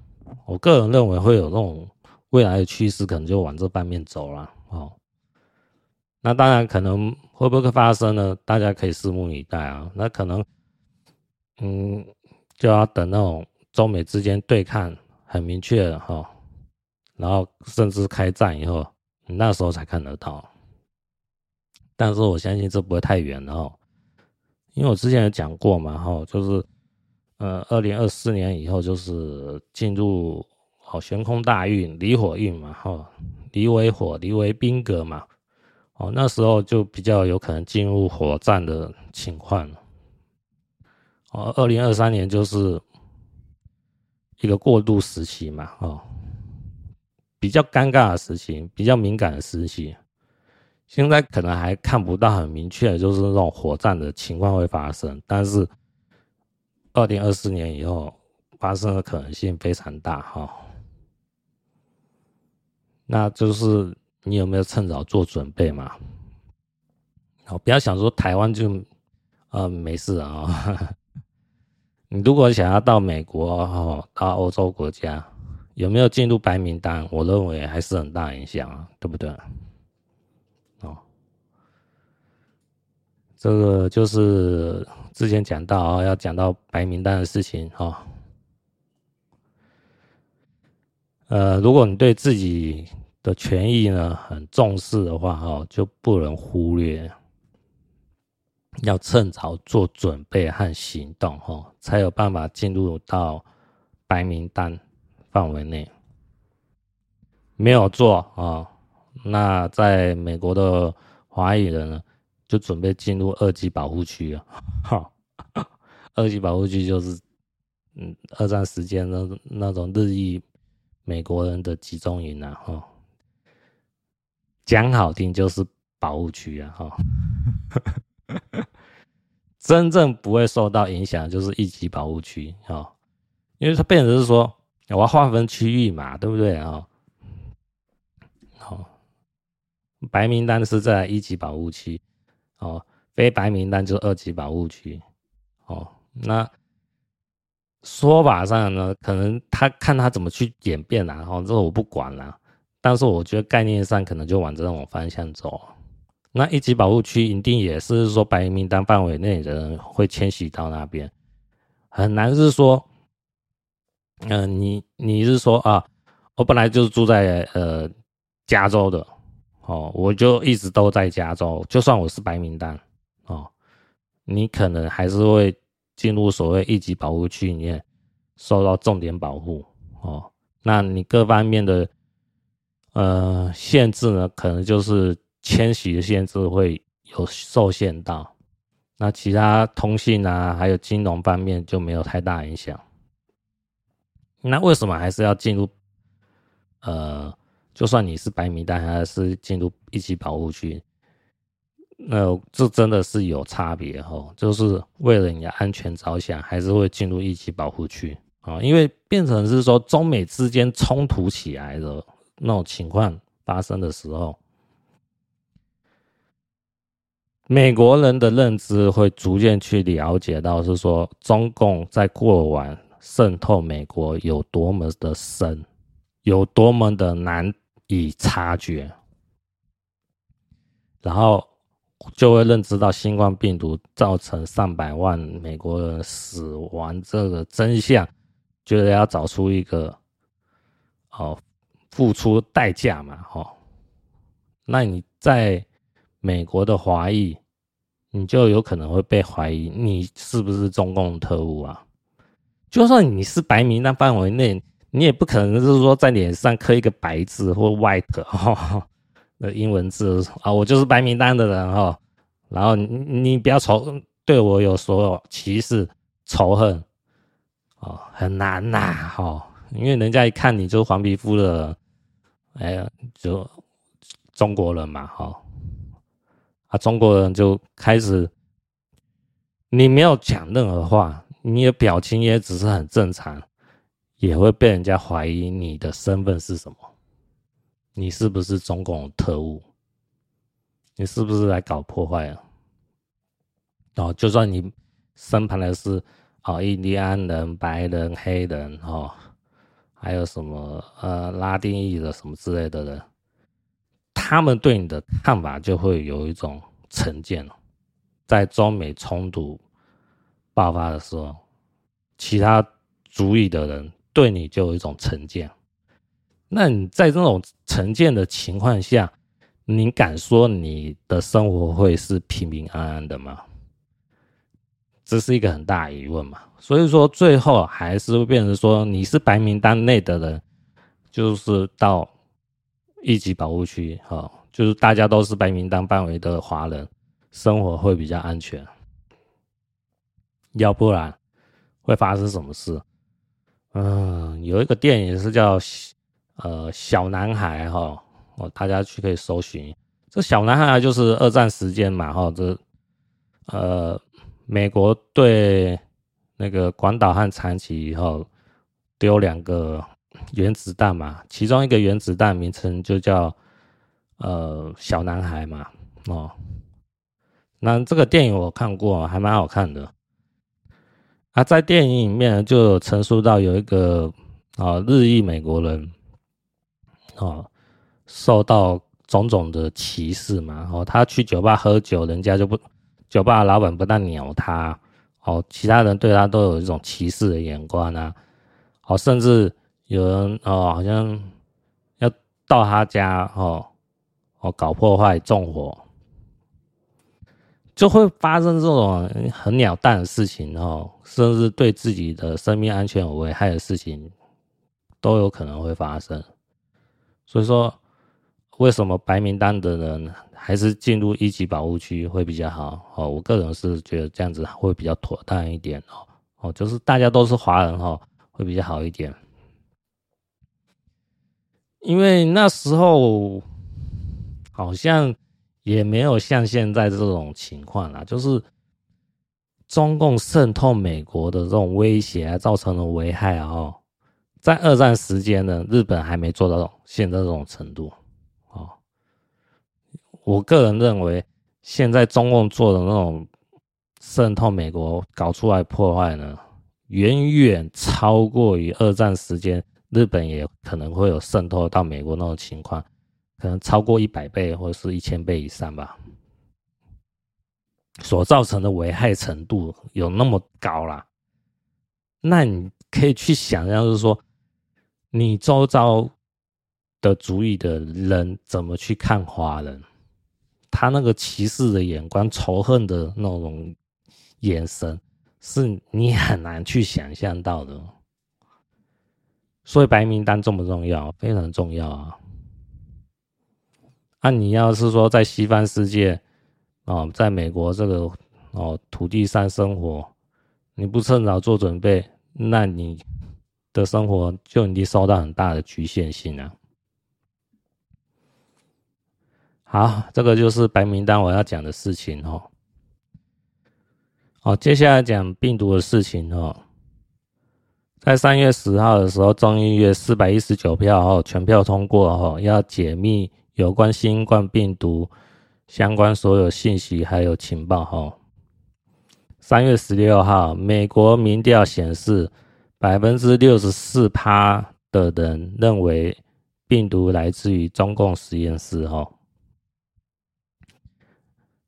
我个人认为会有这种未来的趋势，可能就往这方面走了哦。那当然可能会不会发生呢？大家可以拭目以待啊。那可能嗯，就要等那种中美之间对抗很明确了哈。然后甚至开战以后，你那时候才看得到。但是我相信这不会太远了哦，因为我之前有讲过嘛，哈，就是呃，二零二四年以后就是进入哦，悬空大运，离火运嘛，哈，离为火，离为兵格嘛，哦，那时候就比较有可能进入火战的情况了。哦，二零二三年就是一个过渡时期嘛，哦，比较尴尬的时期，比较敏感的时期。现在可能还看不到很明确，就是那种火战的情况会发生，但是二零二四年以后发生的可能性非常大哈。那就是你有没有趁早做准备嘛？好，不要想说台湾就呃没事啊。你如果想要到美国哦，到欧洲国家，有没有进入白名单？我认为还是很大影响啊，对不对？哦这个就是之前讲到啊，要讲到白名单的事情哈。呃，如果你对自己的权益呢很重视的话哈，就不能忽略，要趁早做准备和行动哈，才有办法进入到白名单范围内。没有做啊，那在美国的华裔人呢？就准备进入二级保护区了！哈，二级保护区就是，嗯，二战时间那那种日裔美国人的集中营啊！哈，讲好听就是保护区啊！哈，真正不会受到影响就是一级保护区啊，因为它变成是说我要划分区域嘛，对不对啊？好，白名单是在一级保护区。哦，非白名单就是二级保护区。哦，那说法上呢，可能他看他怎么去演变啦，哦，这个我不管啦。但是我觉得概念上可能就往这种方向走。那一级保护区一定也是说白名单范围内的人会迁徙到那边，很难是说，嗯、你你是说啊，我本来就是住在呃加州的。哦，我就一直都在加州，就算我是白名单，哦，你可能还是会进入所谓一级保护区里面，受到重点保护，哦，那你各方面的呃限制呢，可能就是迁徙的限制会有受限到，那其他通信啊，还有金融方面就没有太大影响。那为什么还是要进入呃？就算你是白名单，还是进入一级保护区，那这真的是有差别哦。就是为了你的安全着想，还是会进入一级保护区啊？因为变成是说中美之间冲突起来的那种情况发生的时候，美国人的认知会逐渐去了解到，是说中共在过往渗透美国有多么的深，有多么的难。以察觉，然后就会认知到新冠病毒造成上百万美国人死亡这个真相，觉得要找出一个哦，付出代价嘛，哦，那你在美国的华裔，你就有可能会被怀疑你是不是中共特务啊？就算你是白名单范围内。你也不可能就是说在脸上刻一个白字或 white 哈的英文字啊，我就是白名单的人哈，然后你你不要仇对我有所有歧视仇恨哦，很难呐哈，因为人家一看你就是黄皮肤的，哎呀，就中国人嘛哈，啊中国人就开始，你没有讲任何话，你的表情也只是很正常。也会被人家怀疑你的身份是什么？你是不是中共特务？你是不是来搞破坏啊？哦，就算你身旁的是哦，印第安人、白人、黑人哦，还有什么呃拉丁裔的什么之类的人，他们对你的看法就会有一种成见了。在中美冲突爆发的时候，其他族裔的人。对你就有一种成见，那你在这种成见的情况下，你敢说你的生活会是平平安安的吗？这是一个很大疑问嘛。所以说最后还是会变成说，你是白名单内的人，就是到一级保护区，哈，就是大家都是白名单范围的华人，生活会比较安全。要不然会发生什么事？嗯，有一个电影是叫呃小男孩哈，哦，大家去可以搜寻。这小男孩就是二战时间嘛，哈，这呃美国对那个广岛和长崎以后丢两个原子弹嘛，其中一个原子弹名称就叫呃小男孩嘛，哦，那这个电影我看过，还蛮好看的。啊，在电影里面就有陈述到有一个啊日裔美国人，哦，受到种种的歧视嘛，哦，他去酒吧喝酒，人家就不，酒吧老板不但鸟他，哦，其他人对他都有一种歧视的眼光啊，哦，甚至有人哦，好像要到他家哦，哦，搞破坏、纵火。就会发生这种很鸟蛋的事情哦，甚至对自己的生命安全有危害的事情都有可能会发生。所以说，为什么白名单的人还是进入一级保护区会比较好？哦，我个人是觉得这样子会比较妥当一点哦。哦，就是大家都是华人哦，会比较好一点。因为那时候好像。也没有像现在这种情况啦，就是中共渗透美国的这种威胁啊，造成的危害啊，在二战时间呢，日本还没做到现在这种程度哦。我个人认为，现在中共做的那种渗透美国、搞出来破坏呢，远远超过于二战时间日本也可能会有渗透到美国那种情况。可能超过一百倍或者是一千倍以上吧，所造成的危害程度有那么高啦。那你可以去想象，就是说，你周遭的族裔的人怎么去看华人？他那个歧视的眼光、仇恨的那种眼神，是你很难去想象到的。所以白名单重不重要？非常重要啊！那、啊、你要是说在西方世界，哦，在美国这个哦土地上生活，你不趁早做准备，那你的生活就已经受到很大的局限性了。好，这个就是白名单我要讲的事情哦。好，接下来讲病毒的事情哦。在三月十号的时候，众议院四百一十九票哦，全票通过哦，要解密。有关新冠病毒相关所有信息还有情报哈。三月十六号，美国民调显示，百分之六十四趴的人认为病毒来自于中共实验室哦。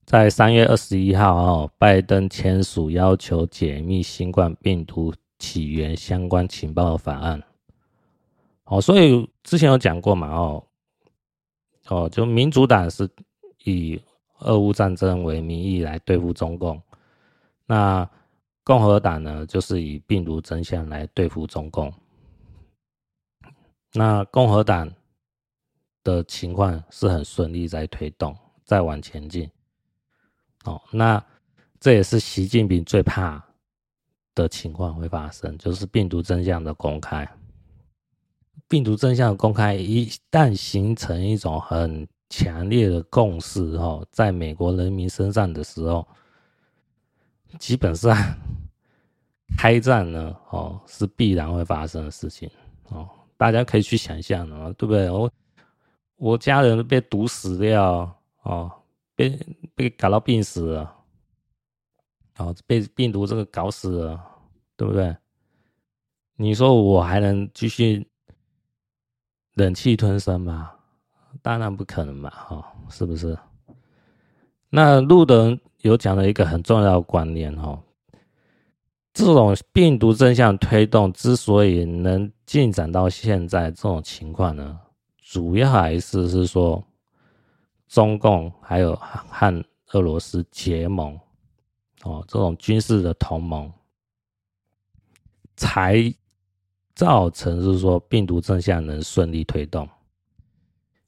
在三月二十一号哦，拜登签署要求解密新冠病毒起源相关情报法案。哦，所以之前有讲过嘛哦。哦，就民主党是以俄乌战争为名义来对付中共，那共和党呢，就是以病毒真相来对付中共。那共和党的情况是很顺利，在推动，在往前进。哦，那这也是习近平最怕的情况会发生，就是病毒真相的公开。病毒真相的公开，一旦形成一种很强烈的共识，哦，在美国人民身上的时候，基本上开战呢，哦，是必然会发生的事情，哦，大家可以去想象哦，对不对？我我家人被毒死掉，哦，被被搞到病死了，哦，被病毒这个搞死了，对不对？你说我还能继续？忍气吞声吗？当然不可能嘛！哈，是不是？那路德有讲了一个很重要的观念哦，这种病毒真相推动之所以能进展到现在这种情况呢，主要还是是说中共还有和俄罗斯结盟哦，这种军事的同盟才造成是说病毒正向能顺利推动，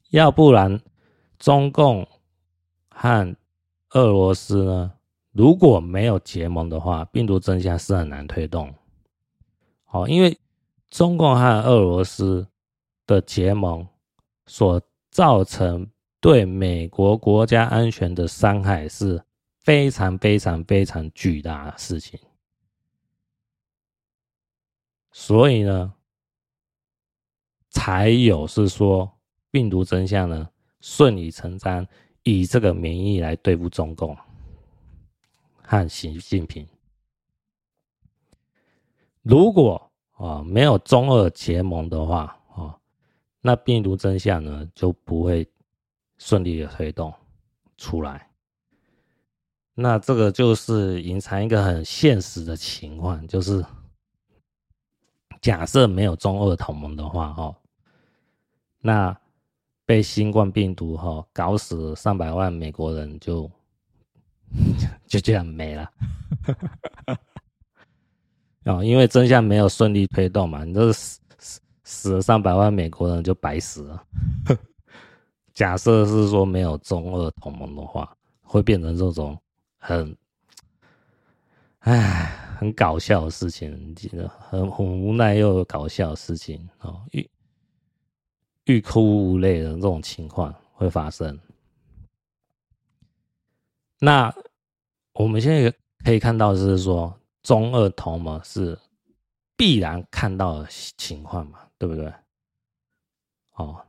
要不然中共和俄罗斯呢，如果没有结盟的话，病毒正向是很难推动。好，因为中共和俄罗斯的结盟所造成对美国国家安全的伤害是非常非常非常巨大的事情。所以呢，才有是说病毒真相呢顺理成章以这个名义来对付中共和习近平。如果啊没有中俄结盟的话啊，那病毒真相呢就不会顺利的推动出来。那这个就是隐藏一个很现实的情况，就是。假设没有中俄同盟的话，哈，那被新冠病毒哈搞死上百万美国人就 就这样没了。哦，因为真相没有顺利推动嘛，你这死死死了上百万美国人就白死了。假设是说没有中俄同盟的话，会变成这种很，唉。很搞笑的事情，记得很很无奈又搞笑的事情哦，欲欲哭无泪的这种情况会发生。那我们现在可以看到的是说，中二同盟是必然看到的情况嘛，对不对？哦，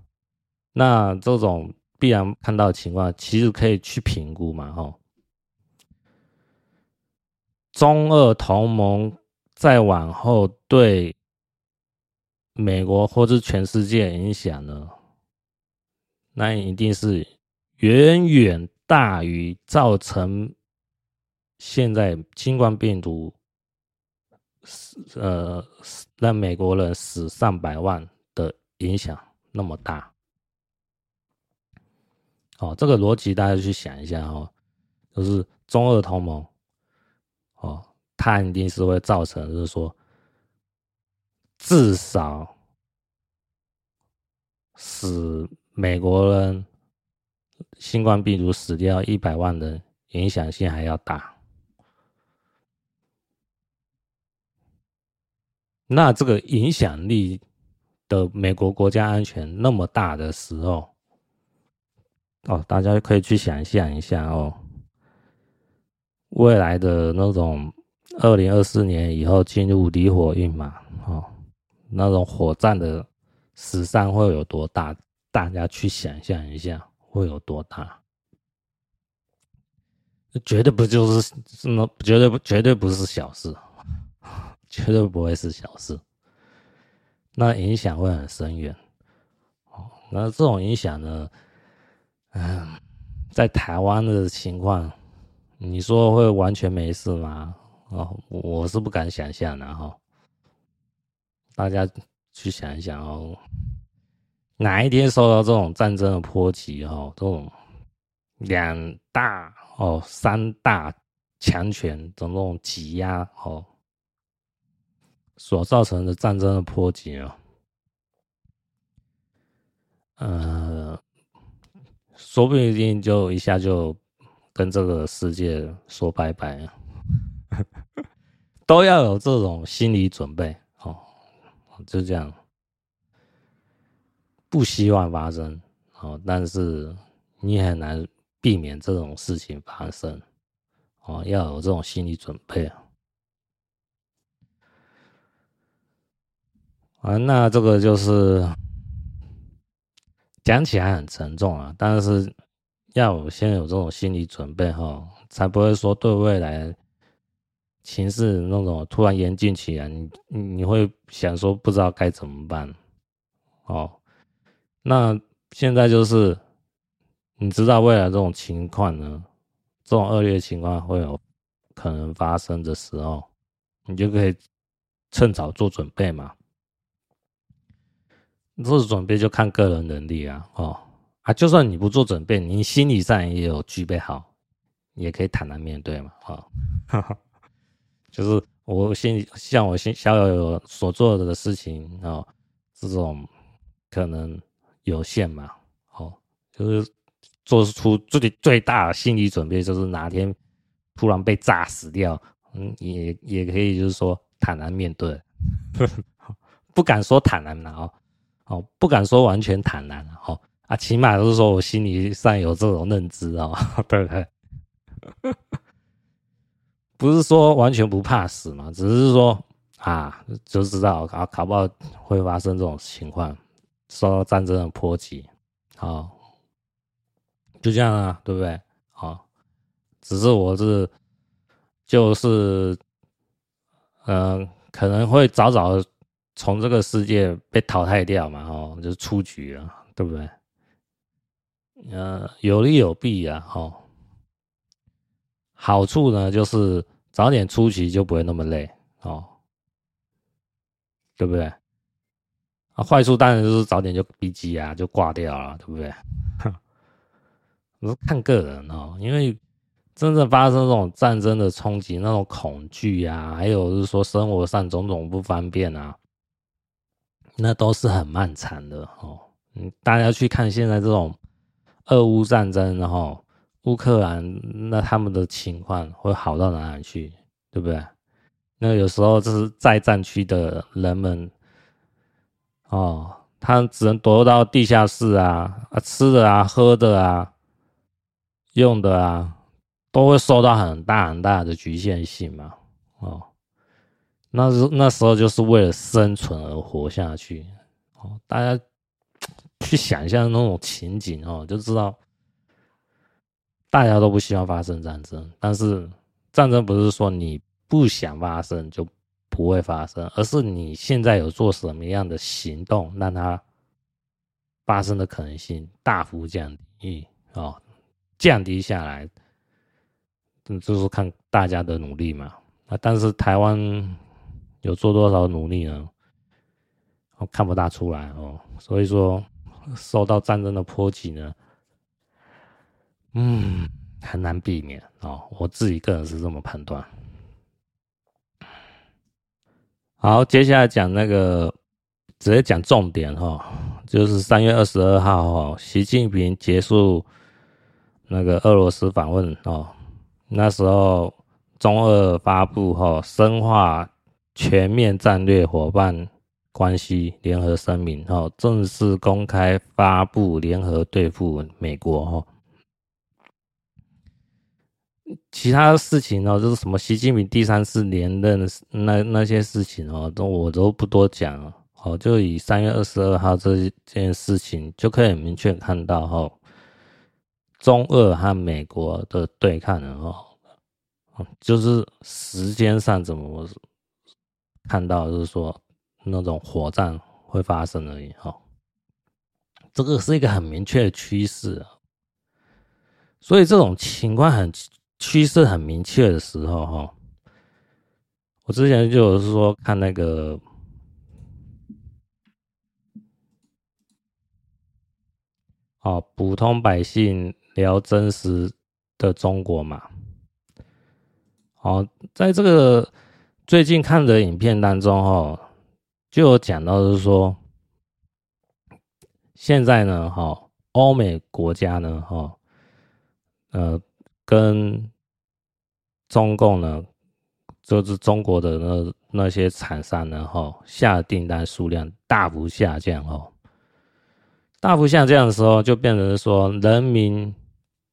那这种必然看到的情况，其实可以去评估嘛，哦。中俄同盟再往后对美国或是全世界影响呢，那一定是远远大于造成现在新冠病毒死呃让美国人死上百万的影响那么大。哦，这个逻辑大家去想一下哦，就是中俄同盟。它一定是会造成，就是说，至少使美国人新冠病毒死掉一百万人，影响性还要大。那这个影响力的美国国家安全那么大的时候，哦，大家可以去想象一下哦。未来的那种二零二四年以后进入离火运嘛，哦，那种火战的时尚会有多大？大家去想象一下，会有多大？绝对不就是什么？绝对不，绝对不是小事，绝对不会是小事。那影响会很深远。哦，那这种影响呢？嗯，在台湾的情况。你说会完全没事吗？哦，我是不敢想象的哈。大家去想一想哦，哪一天受到这种战争的波及哈，这种两大哦、三大强权的这种挤压哦，所造成的战争的波及啊，呃，说不定就一下就。跟这个世界说拜拜，都要有这种心理准备哦。就这样，不希望发生哦，但是你很难避免这种事情发生哦，要有这种心理准备啊。那这个就是讲起来很沉重啊，但是。要先有这种心理准备哈，才不会说对未来情势那种突然严峻起来，你你会想说不知道该怎么办哦。那现在就是你知道未来这种情况呢，这种恶劣情况会有可能发生的时候，你就可以趁早做准备嘛。做准备就看个人能力啊，哦。啊，就算你不做准备，你心理上也有具备好，也可以坦然面对嘛。啊，就是我心里像我心小友所做的事情哦，这种可能有限嘛，哦，就是做出最最大的心理准备，就是哪天突然被炸死掉，嗯，也也可以就是说坦然面对，不敢说坦然了哦，哦，不敢说完全坦然了哦，啊，起码就是说我心理上有这种认知哦，对不对？不是说完全不怕死嘛，只是说啊，就知道啊，搞不好会发生这种情况，受到战争的波及，啊，就这样啊，对不对？啊，只是我是就是，嗯、可能会早早从这个世界被淘汰掉嘛，哦，就是出局了，对不对？呃，有利有弊啊，哦。好处呢，就是早点出局就不会那么累哦，对不对？啊，坏处当然就是早点就逼急啊，就挂掉了，对不对？我是看个人哦，因为真正发生这种战争的冲击，那种恐惧啊，还有就是说生活上种种不方便啊，那都是很漫长的哦。嗯，大家去看现在这种俄乌战争，然后。乌克兰那他们的情况会好到哪里去，对不对？那有时候就是在战区的人们，哦，他只能躲到地下室啊，啊，吃的啊，喝的啊，用的啊，都会受到很大很大的局限性嘛，哦，那时那时候就是为了生存而活下去，哦，大家 去想象那种情景哦，就知道。大家都不希望发生战争，但是战争不是说你不想发生就不会发生，而是你现在有做什么样的行动，让它发生的可能性大幅降低哦，降低下来，就是看大家的努力嘛。啊，但是台湾有做多少努力呢？我看不大出来哦，所以说受到战争的波及呢。嗯，很难避免哦。我自己个人是这么判断。好，接下来讲那个，直接讲重点哈，就是三月二十二号哈，习近平结束那个俄罗斯访问哦。那时候中俄发布哈，深化全面战略伙伴关系联合声明哈，正式公开发布联合对付美国哈。其他事情哦，就是什么习近平第三次连任那那些事情哦，都我都不多讲哦。就以三月二十二号这件事情，就可以明确看到哈，中俄和美国的对抗了哦，就是时间上怎么看到，就是说那种火战会发生而已哈。这个是一个很明确的趋势啊，所以这种情况很。趋势很明确的时候，哈，我之前就是说看那个，哦，普通百姓聊真实的中国嘛，哦，在这个最近看的影片当中，哈，就有讲到是说，现在呢，哈，欧美国家呢，哈，呃。跟中共呢，就是中国的那那些厂商呢，哈，下订单数量大幅下降哦，大幅下降的时候，就变成说人民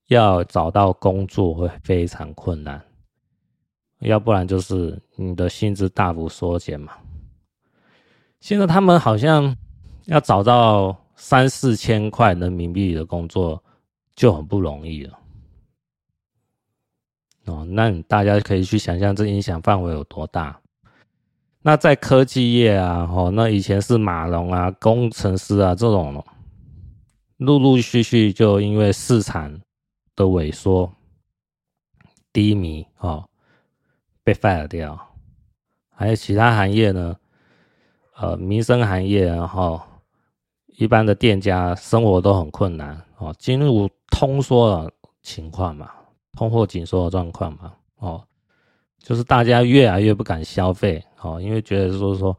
要找到工作会非常困难，要不然就是你的薪资大幅缩减嘛。现在他们好像要找到三四千块人民币的工作就很不容易了。哦，那大家可以去想象这影响范围有多大？那在科技业啊，哦，那以前是马龙啊、工程师啊这种，陆陆续续就因为市场的萎缩、低迷，哦，被 fire 掉。还有其他行业呢，呃，民生行业，然后一般的店家生活都很困难，哦，进入通缩的情况嘛。通货紧缩的状况嘛，哦，就是大家越来越不敢消费，哦，因为觉得说说，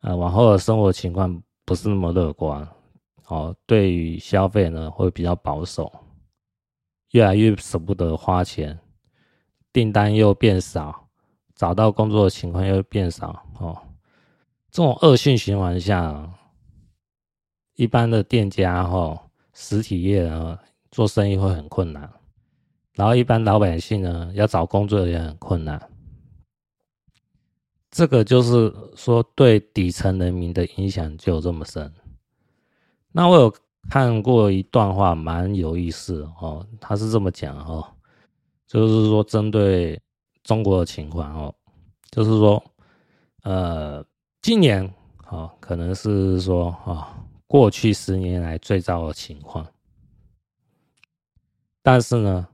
呃，往后的生活情况不是那么乐观，哦，对于消费呢会比较保守，越来越舍不得花钱，订单又变少，找到工作的情况又变少，哦，这种恶性循环下，一般的店家哈、哦，实体业啊，做生意会很困难。然后一般老百姓呢，要找工作也很困难。这个就是说，对底层人民的影响就这么深。那我有看过一段话，蛮有意思哦。他是这么讲哦，就是说针对中国的情况哦，就是说，呃，今年哦，可能是说哦，过去十年来最糟的情况，但是呢。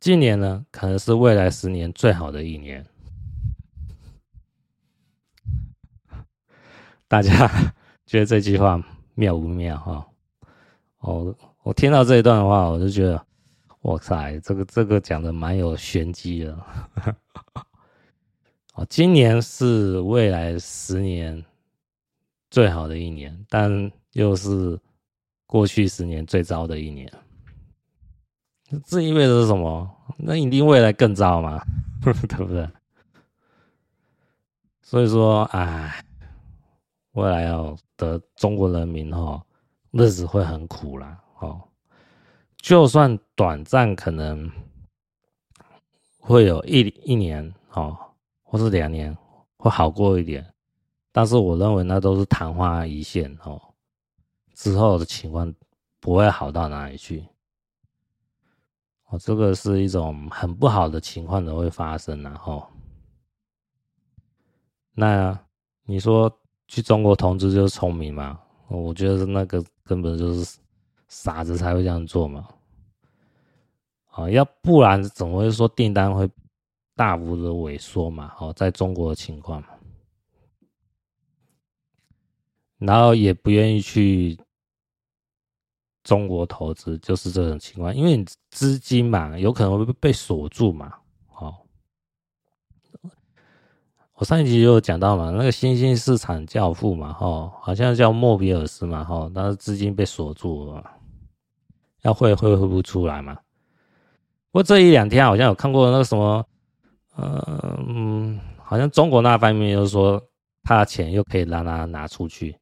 今年呢，可能是未来十年最好的一年。大家觉得这句话妙不妙？哈，哦，我听到这一段的话，我就觉得，哇塞，这个这个讲的蛮有玄机的。哦，今年是未来十年最好的一年，但又是过去十年最糟的一年。这意味着什么？那一定未来更糟嘛，对不对？所以说，哎，未来要的中国人民哦，日子会很苦啦。哦。就算短暂可能会有一一年哦，或是两年会好过一点，但是我认为那都是昙花一现哦，之后的情况不会好到哪里去。哦，这个是一种很不好的情况的会发生，然后，那你说去中国投资就是聪明吗？我觉得那个根本就是傻子才会这样做嘛。啊，要不然怎么会说订单会大幅的萎缩嘛？哦，在中国的情况，然后也不愿意去。中国投资就是这种情况，因为你资金嘛，有可能会被锁住嘛。哦，我上一集就讲到嘛，那个新兴市场教父嘛，哦，好像叫莫比尔斯嘛，哦，但是资金被锁住了，要汇汇汇不出来嘛。不过这一两天好像有看过那个什么，嗯，好像中国那方面又说他的钱又可以让他拿出去。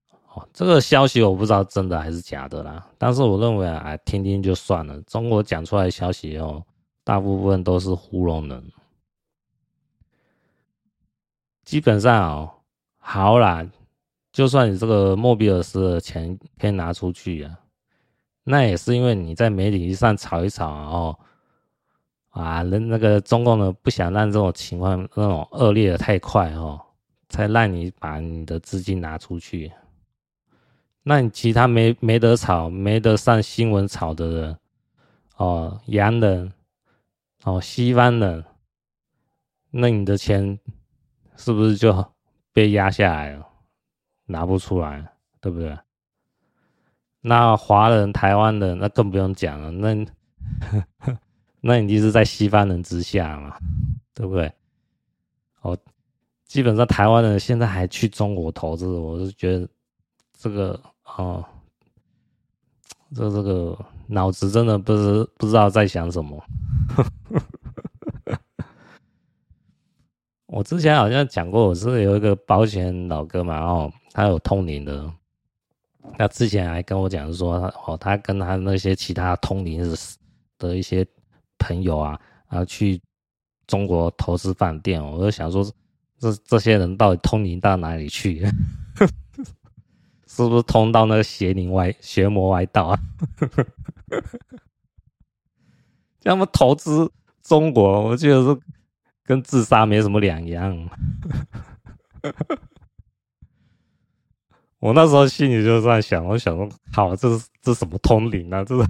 这个消息我不知道真的还是假的啦，但是我认为啊，听听就算了。中国讲出来的消息哦，大部分都是糊弄人。基本上哦，好啦，就算你这个莫比尔斯的钱可以拿出去啊，那也是因为你在媒体上炒一炒哦，啊，人那个中共呢不想让这种情况那种恶劣的太快哦，才让你把你的资金拿出去。那你其他没没得炒、没得上新闻炒的人，哦，洋人，哦，西方人，那你的钱是不是就被压下来了，拿不出来，对不对？那华人、台湾人，那更不用讲了，那 那你就是在西方人之下嘛，对不对？哦，基本上台湾人现在还去中国投资，我是觉得这个。哦，这这个脑子真的不知不知道在想什么。我之前好像讲过，我是有一个保险老哥嘛，哦，他有通灵的。他之前还跟我讲说，哦，他跟他那些其他通灵的的一些朋友啊，然后去中国投资饭店。我就想说，这这些人到底通灵到哪里去？是不是通到那个邪灵外邪魔外道啊？要么投资中国，我觉得是跟自杀没什么两样。我那时候心里就这样想，我想说，好，这是这什么通灵啊？这是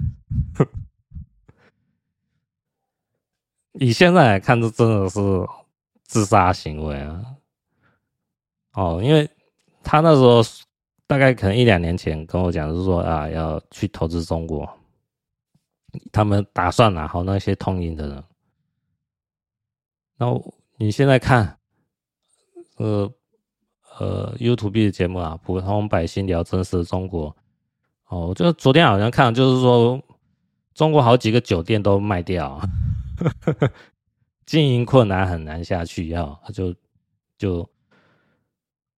以现在来看，这真的是自杀行为啊！哦，因为他那时候。大概可能一两年前跟我讲，是说啊，要去投资中国，他们打算拿好那些通银的人。然后你现在看，呃呃，YouTube 的节目啊，普通百姓聊真实的中国。哦，我就昨天好像看，就是说中国好几个酒店都卖掉，经营困难很难下去，要就就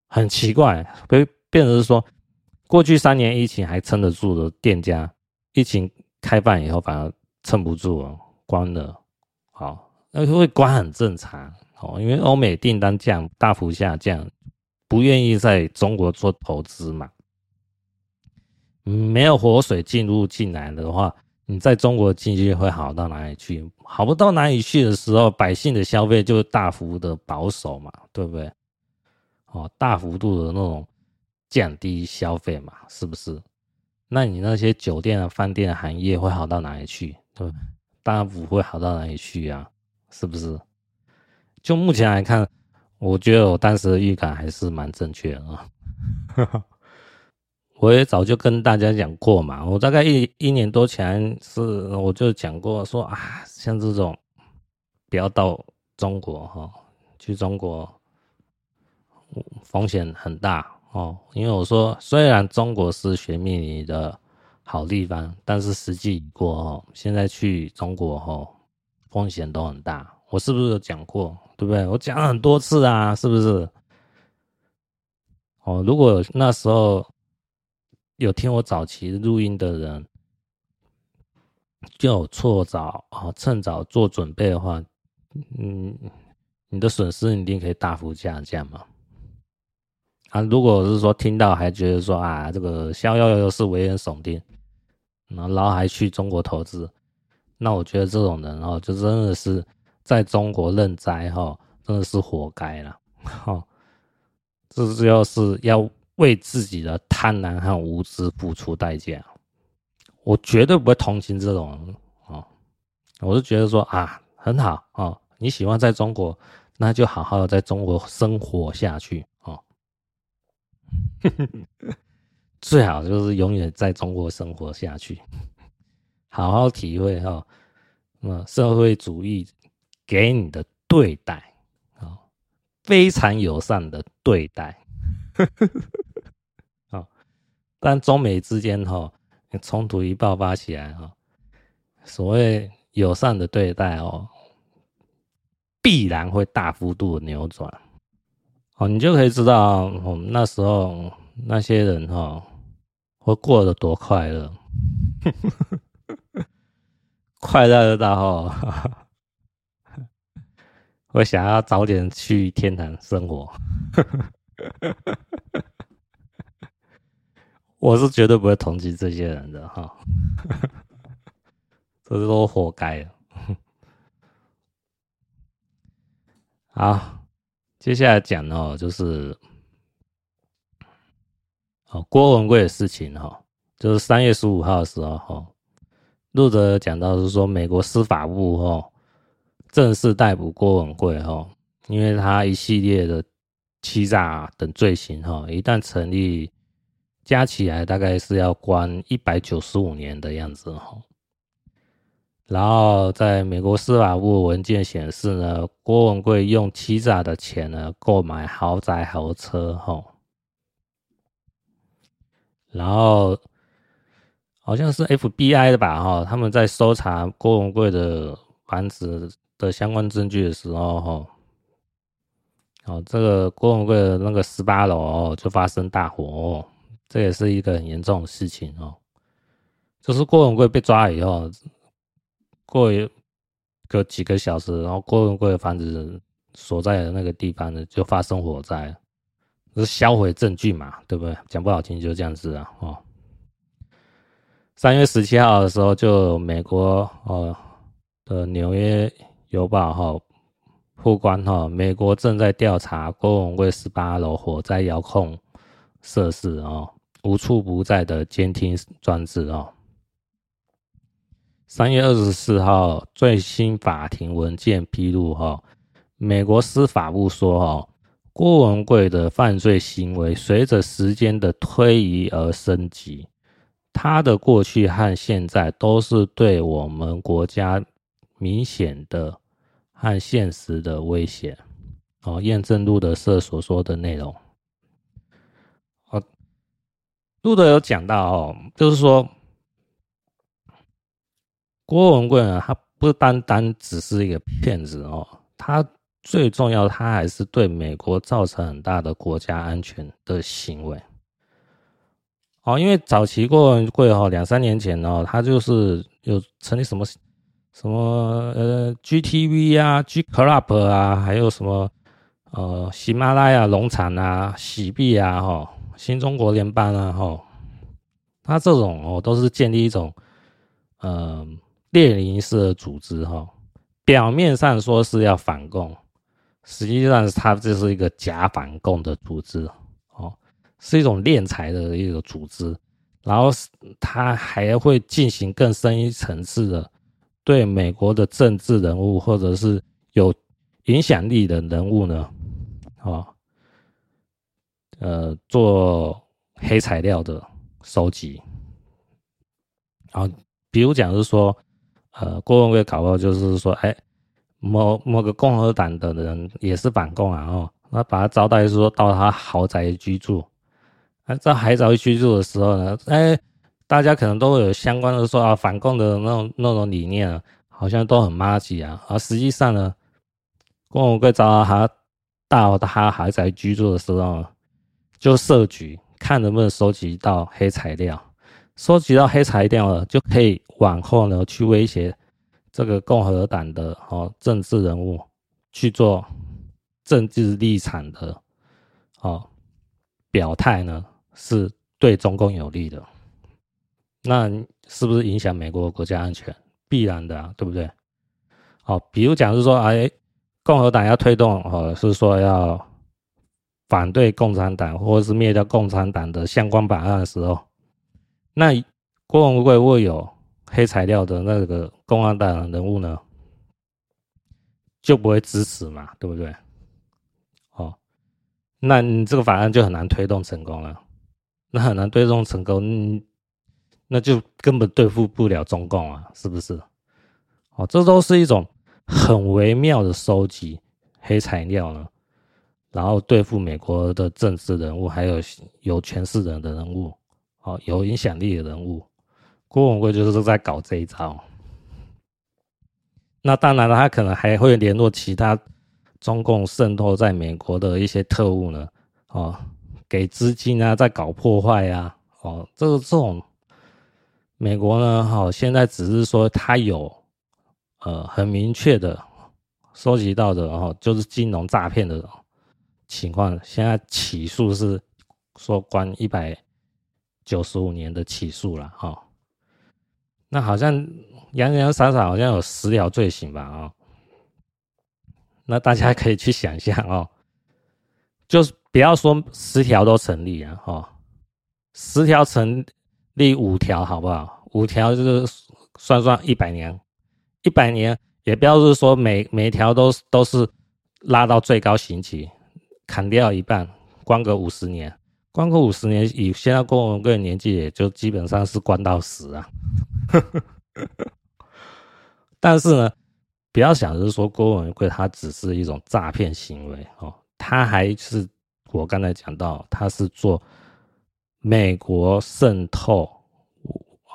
很奇怪，被变成是说，过去三年疫情还撑得住的店家，疫情开办以后反而撑不住了，关了。好，那会关很正常。哦，因为欧美订单降大幅下降，不愿意在中国做投资嘛。没有活水进入进来的话，你在中国经济会好到哪里去？好不到哪里去的时候，百姓的消费就大幅的保守嘛，对不对？哦，大幅度的那种降低消费嘛，是不是？那你那些酒店啊、饭店行业会好到哪里去？对不对？当然不会好到哪里去啊，是不是？就目前来看，我觉得我当时的预感还是蛮正确的啊。我也早就跟大家讲过嘛，我大概一一年多前是我就讲过说啊，像这种不要到中国哈，去中国风险很大哦，因为我说虽然中国是寻觅你的好地方，但是时机已过哦，现在去中国哦风险都很大，我是不是有讲过？对不对？我讲很多次啊，是不是？哦，如果那时候有听我早期录音的人，就错早啊，趁早做准备的话，嗯，你的损失一定可以大幅下降嘛。啊，如果是说听到还觉得说啊，这个逍遥游是危言耸听，然后还去中国投资，那我觉得这种人哦，就真的是。在中国认栽哈，真的是活该了哈！这就是要为自己的贪婪和无知付出代价。我绝对不会同情这种人啊！我是觉得说啊，很好啊，你喜欢在中国，那就好好的在中国生活下去！最好就是永远在中国生活下去，好好体会哈，那社会主义。给你的对待啊，非常友善的对待，啊，但中美之间哈，冲突一爆发起来哈，所谓友善的对待哦，必然会大幅度的扭转，哦，你就可以知道我们那时候那些人哈，会过得多快乐，快乐到哈。我想要早点去天堂生活，我是绝对不会同情这些人的哈，这是都活该。好，接下来讲哦，就是哦郭文贵的事情哈，就是三月十五号的时候哈，录者讲到是说美国司法部哈。正式逮捕郭文贵哈，因为他一系列的欺诈等罪行哈，一旦成立，加起来大概是要关一百九十五年的样子哈。然后在美国司法部文件显示呢，郭文贵用欺诈的钱呢购买豪宅豪车哈，然后好像是 FBI 的吧哈，他们在搜查郭文贵的房子。的相关证据的时候，哈，哦，这个郭文贵的那个十八楼哦，就发生大火哦，这也是一个很严重的事情哦。就是郭文贵被抓以后，过一个几个小时，然后郭文贵的房子所在的那个地方呢，就发生火灾，是销毁证据嘛，对不对？讲不好听就这样子啊，哦。三月十七号的时候，就美国哦的纽约。邮报哈曝光哈，美国正在调查郭文贵十八楼火灾遥控设施哦，无处不在的监听装置哦。三月二十四号，最新法庭文件披露哈，美国司法部说哈，郭文贵的犯罪行为随着时间的推移而升级，他的过去和现在都是对我们国家明显的。和现实的危险哦，验证路德社所说的内容。哦，路德有讲到哦，就是说郭文贵呢，他不单单只是一个骗子哦，他最重要，他还是对美国造成很大的国家安全的行为。哦，因为早期郭文贵哦，两三年前哦，他就是有成立什么什么呃 GTV 啊、G Club 啊，还有什么呃喜马拉雅农场啊、喜币啊、哈新中国联邦啊，哈，他这种哦都是建立一种呃列宁式的组织哈，表面上说是要反共，实际上是他这是一个假反共的组织。哦是一种敛财的一个组织，然后他还会进行更深一层次的对美国的政治人物或者是有影响力的人物呢，啊，呃，做黑材料的收集。然后，比如讲是说，呃，郭文贵搞到就是说，哎，某某个共和党的人也是反共啊，哦，那把他招待说到他豪宅居住。在海岛居住的时候呢，哎，大家可能都会有相关的说啊，反共的那种那种理念，好像都很垃圾啊。而实际上呢，郭文贵找到他到他海岛居住的时候，就设局看能不能收集到黑材料，收集到黑材料了，就可以往后呢去威胁这个共和党的哦政治人物去做政治立场的哦表态呢。是对中共有利的，那是不是影响美国国家安全？必然的啊，对不对？好，比如讲是说，哎，共和党要推动，哦，是说要反对共产党或者是灭掉共产党的相关法案的时候，那郭文贵会有黑材料的那个共安党人物呢，就不会支持嘛，对不对？哦，那你这个法案就很难推动成功了。那很难推动成功，嗯那就根本对付不了中共啊，是不是？哦，这都是一种很微妙的收集黑材料呢，然后对付美国的政治人物，还有有权势人的人物，哦，有影响力的人物，郭文贵就是在搞这一招。那当然了，他可能还会联络其他中共渗透在美国的一些特务呢，哦。给资金啊，在搞破坏啊，哦，这个这种美国呢，好，现在只是说他有呃很明确的收集到的，哦，就是金融诈骗的情况。现在起诉是说关一百九十五年的起诉了，哈。那好像洋洋洒洒好像有十条罪行吧，啊。那大家可以去想象哦，就是。不要说十条都成立啊，哈，十条成立五条好不好？五条就是算算一百年，一百年也不要是说每每条都都是拉到最高刑期，砍掉一半，关个五十年，关个五十年，以现在郭文贵的年纪，也就基本上是关到死啊。但是呢，不要想着说郭文贵他只是一种诈骗行为哦，他还是。我刚才讲到，他是做美国渗透，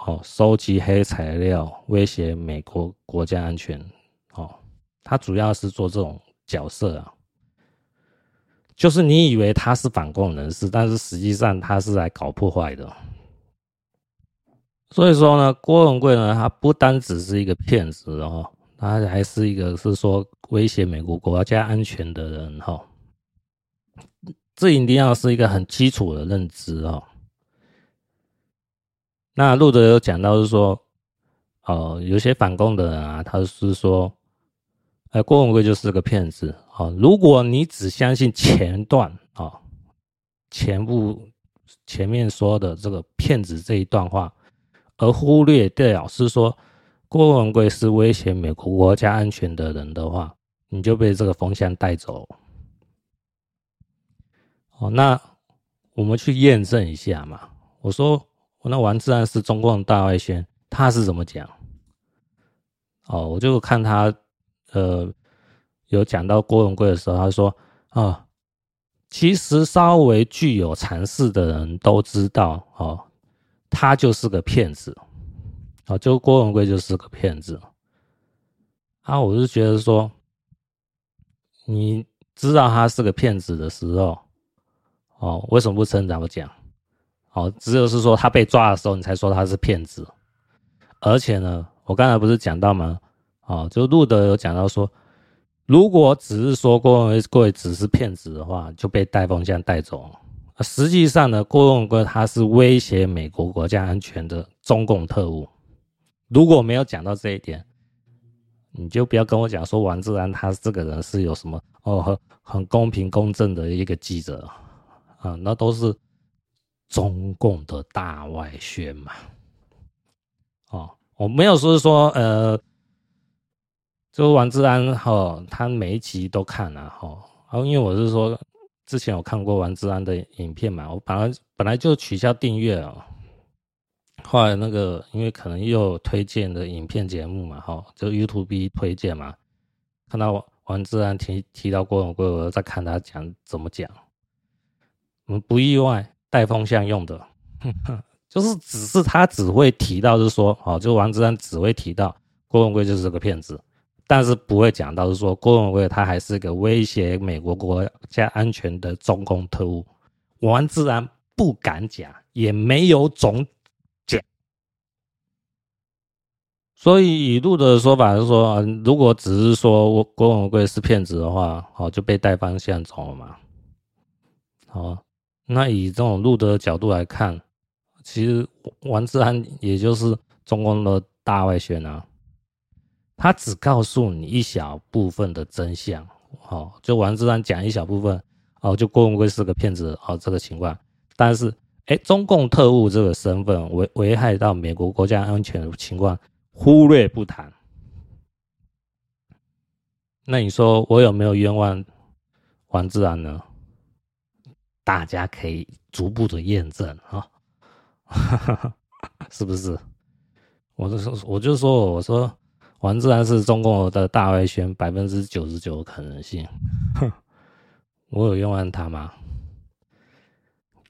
哦，收集黑材料，威胁美国国家安全，哦，他主要是做这种角色啊。就是你以为他是反共人士，但是实际上他是来搞破坏的。所以说呢，郭文贵呢，他不单只是一个骗子哦，他还是一个是说威胁美国国家安全的人哈。这一定要是一个很基础的认知哦。那路德有讲到是说，哦，有些反共的人啊，他是说，哎，郭文贵就是个骗子哦。如果你只相信前段啊，前部前面说的这个骗子这一段话，而忽略掉是说郭文贵是威胁美国国家安全的人的话，你就被这个风向带走。哦，那我们去验证一下嘛。我说，我那王志安是中共大外宣，他是怎么讲？哦，我就看他，呃，有讲到郭文贵的时候，他说，啊，其实稍微具有常识的人都知道哦，他就是个骗子啊，就郭文贵就是个骗子啊。我是觉得说，你知道他是个骗子的时候，哦，为什么不趁早讲？哦，只有是说他被抓的时候，你才说他是骗子。而且呢，我刚才不是讲到吗？哦，就路德有讲到说。如果只是说郭文贵只是骗子的话，就被带风向带走。实际上呢，郭文贵他是威胁美国国家安全的中共特务。如果没有讲到这一点，你就不要跟我讲说王志安他这个人是有什么哦很很公平公正的一个记者啊，那都是中共的大外宣嘛。哦，我没有说是说呃。就王志安哈，他每一集都看啊哈，然后因为我是说之前有看过王志安的影片嘛，我本来本来就取消订阅哦，后来那个因为可能又推荐的影片节目嘛哈，就 YouTube 推荐嘛，看到王志安提提到郭文贵，我在看他讲怎么讲，我们不意外带风向用的，就是只是他只会提到就是说哦，就王志安只会提到郭文贵就是这个骗子。但是不会讲到是说郭文贵他还是个威胁美国国家安全的中共特务，王志安不敢讲，也没有总讲。所以以路的说法是说，如果只是说郭文贵是骗子的话，哦就被带方向走了嘛。好，那以这种路德的角度来看，其实王志安也就是中共的大外宣啊。他只告诉你一小部分的真相，哦，就王志安讲一小部分，哦，就郭文贵是个骗子，哦，这个情况，但是，哎，中共特务这个身份危危害到美国国家安全的情况，忽略不谈。那你说我有没有冤枉王志安呢？大家可以逐步的验证啊，哦、是不是？我就说，我就说，我说。王自然是中共的大外宣，百分之九十九的可能性。哼，我有冤枉他吗？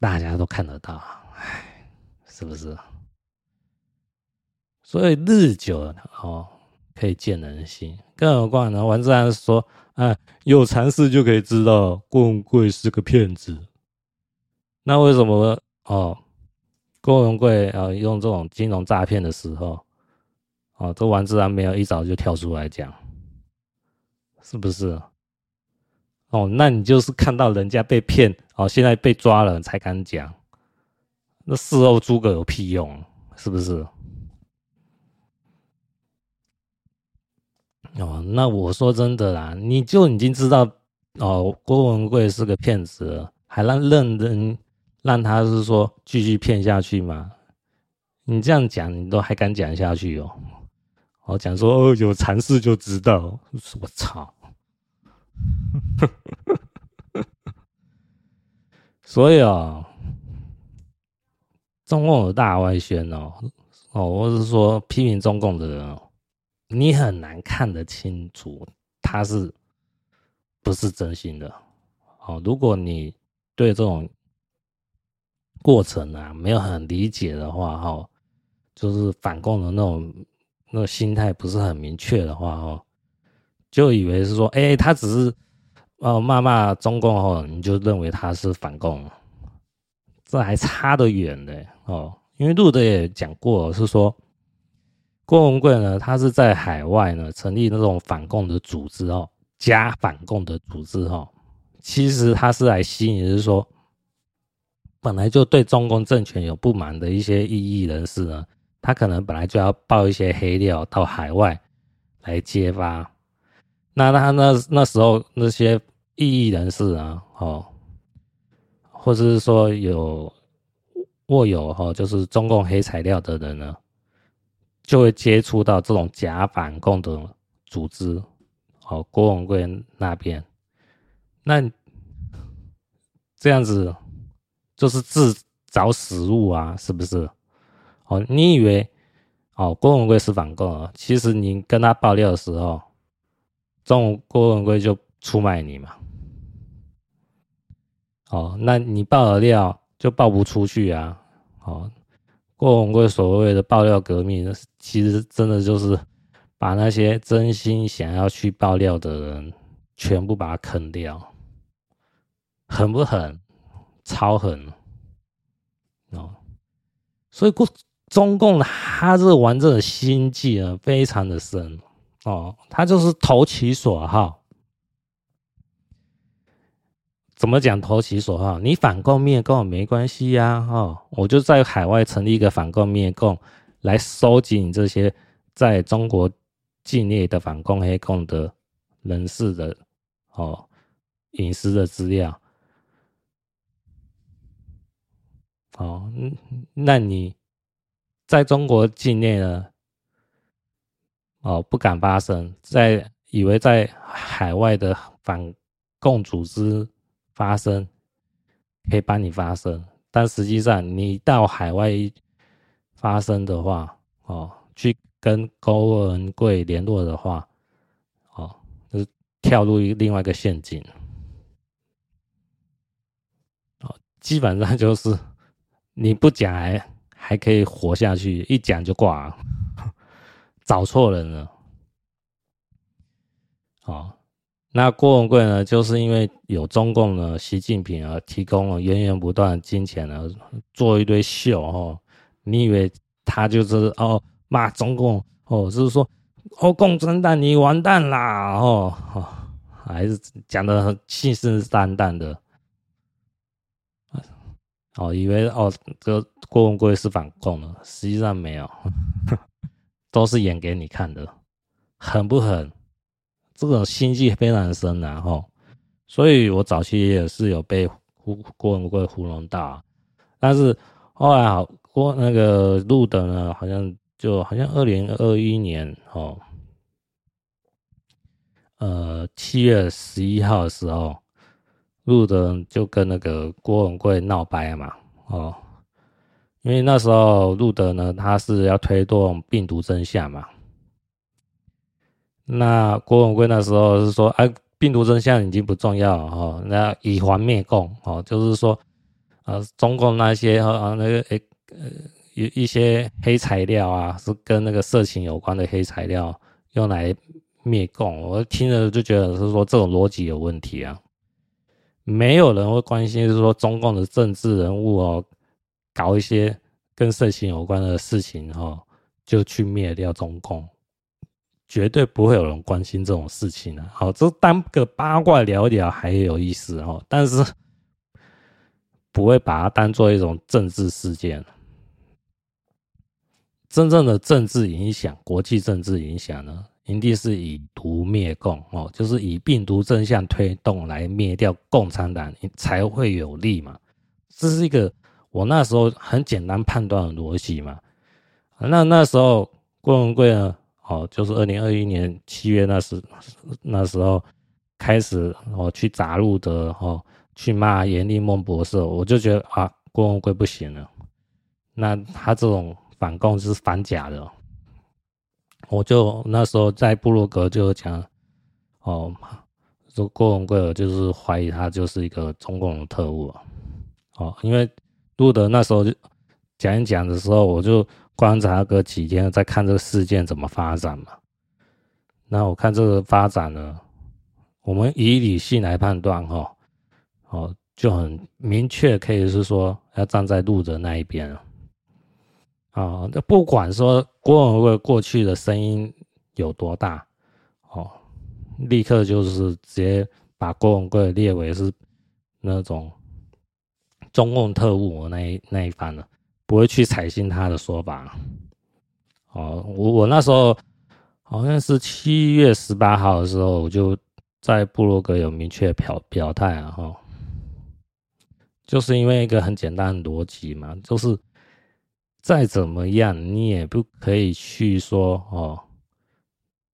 大家都看得到，哎，是不是？所以日久哦，可以见人心。更何况呢？王自然说：“哎，有常识就可以知道郭文贵是个骗子。”那为什么哦？郭文贵啊，用这种金融诈骗的时候？哦，这王志安没有一早就跳出来讲，是不是？哦，那你就是看到人家被骗，哦，现在被抓了才敢讲，那事后诸葛有屁用？是不是？哦，那我说真的啦，你就已经知道，哦，郭文贵是个骗子了，还让认真让他是说继续骗下去吗？你这样讲，你都还敢讲下去哦？我讲说哦，有尝试就知道。我操！所以啊、中共有大外宣哦，哦，我是说批评中共的人哦，你很难看得清楚他是不是真心的哦。如果你对这种过程啊没有很理解的话，哈，就是反共的那种。那心态不是很明确的话，哦，就以为是说，哎，他只是哦骂骂中共哦，你就认为他是反共，这还差得远呢哦。因为路德也讲过，是说郭文贵呢，他是在海外呢成立那种反共的组织哦，加反共的组织哦，其实他是来吸引，是说本来就对中共政权有不满的一些异议人士呢。他可能本来就要爆一些黑料到海外来揭发，那他那那时候那些异议人士啊，哦，或者是说有握有哈，就是中共黑材料的人呢，就会接触到这种假反共的组织，哦，郭文贵那边，那这样子就是自找死路啊，是不是？哦，你以为哦郭文贵是反共啊？其实你跟他爆料的时候，中午郭文贵就出卖你嘛。哦，那你爆了料就爆不出去啊，哦，郭文贵所谓的爆料革命，其实真的就是把那些真心想要去爆料的人全部把他坑掉，狠不狠？超狠哦！所以过中共他这玩这个心计啊，非常的深哦，他就是投其所好。怎么讲投其所好？你反共灭共没关系呀，哦，我就在海外成立一个反共灭共，来收集你这些在中国境内的反共黑共的人士的哦隐私的资料。哦，那你在中国境内呢？哦，不敢发声，在以为在海外的反共组织。发声可以帮你发声，但实际上你到海外发声的话，哦，去跟郭文贵联络的话，哦，就是跳入另外一个陷阱，哦，基本上就是你不讲还还可以活下去，一讲就挂，找错人了，哦。那郭文贵呢，就是因为有中共的，习近平啊提供了源源不断的金钱呢，做一堆秀哦。你以为他就是哦骂中共哦，就是说哦共产党你完蛋啦哦哦，还是讲得很信誓旦旦的哦，以为哦这个郭文贵是反共的，实际上没有，都是演给你看的，狠不狠？这种心计非常深然后，所以我早期也是有被胡郭文贵糊弄到，但是后来好郭那个路德呢，好像就好像二零二一年哦，呃七月十一号的时候，路德就跟那个郭文贵闹掰了嘛，哦，因为那时候路德呢，他是要推动病毒真相嘛。那郭文贵那时候是说，啊，病毒真相已经不重要了哈，那以防灭共哦，就是说，呃，中共那些啊那个诶呃有一些黑材料啊，是跟那个色情有关的黑材料用来灭共，我听了就觉得是说这种逻辑有问题啊，没有人会关心是说中共的政治人物哦，搞一些跟色情有关的事情哈，就去灭掉中共。绝对不会有人关心这种事情的，好，这当个八卦聊一聊还有意思哦，但是不会把它当做一种政治事件。真正的政治影响，国际政治影响呢，一定是以毒灭共哦，就是以病毒真相推动来灭掉共产党，才会有利嘛。这是一个我那时候很简单判断的逻辑嘛。那那时候郭文贵呢？哦，就是二零二一年七月那时，那时候开始哦去砸路德哦，去骂阎丽梦博士，我就觉得啊，郭文贵不行了，那他这种反共是反假的，我就那时候在部落格就讲，哦，说郭文贵就是怀疑他就是一个中共的特务，哦，因为路德那时候就讲一讲的时候，我就。观察个几天，再看这个事件怎么发展嘛。那我看这个发展呢，我们以理性来判断，哈，哦，就很明确，可以是说要站在路德那一边。啊，那不管说郭文贵过去的声音有多大，哦，立刻就是直接把郭文贵列为是那种中共特务那一那一方了。不会去采信他的说法，哦，我我那时候好像是七月十八号的时候，我就在部落格有明确表表态啊，哈，就是因为一个很简单的逻辑嘛，就是再怎么样，你也不可以去说哦，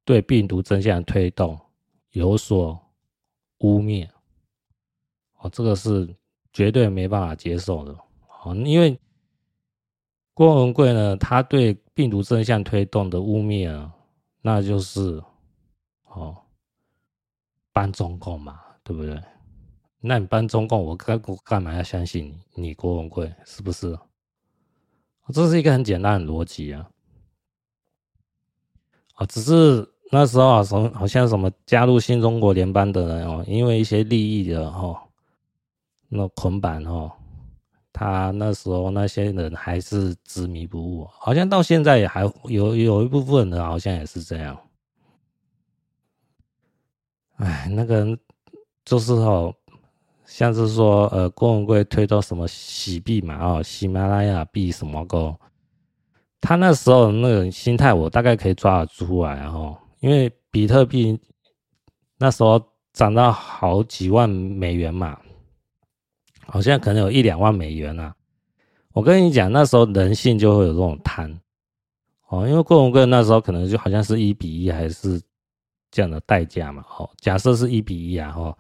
对病毒真相推动有所污蔑，哦，这个是绝对没办法接受的，哦，因为。郭文贵呢，他对病毒真相推动的污蔑啊，那就是哦，帮中共嘛，对不对？那你搬中共，我干我干嘛要相信你？你郭文贵是不是？这是一个很简单的逻辑啊！啊，只是那时候啊，什好像什么加入新中国联邦的人哦，因为一些利益的哦，那捆绑哦，他那时候那些人还是执迷不悟，好像到现在也还有有一部分人好像也是这样。哎，那个就是哦。像是说，呃，郭文贵推动什么洗币嘛，哦，喜马拉雅币什么个，他那时候那个心态，我大概可以抓得出来，哦，因为比特币那时候涨到好几万美元嘛，好像可能有一两万美元啊。我跟你讲，那时候人性就会有这种贪，哦，因为郭文贵那时候可能就好像是一比一还是这样的代价嘛，哦，假设是一比一啊，哦。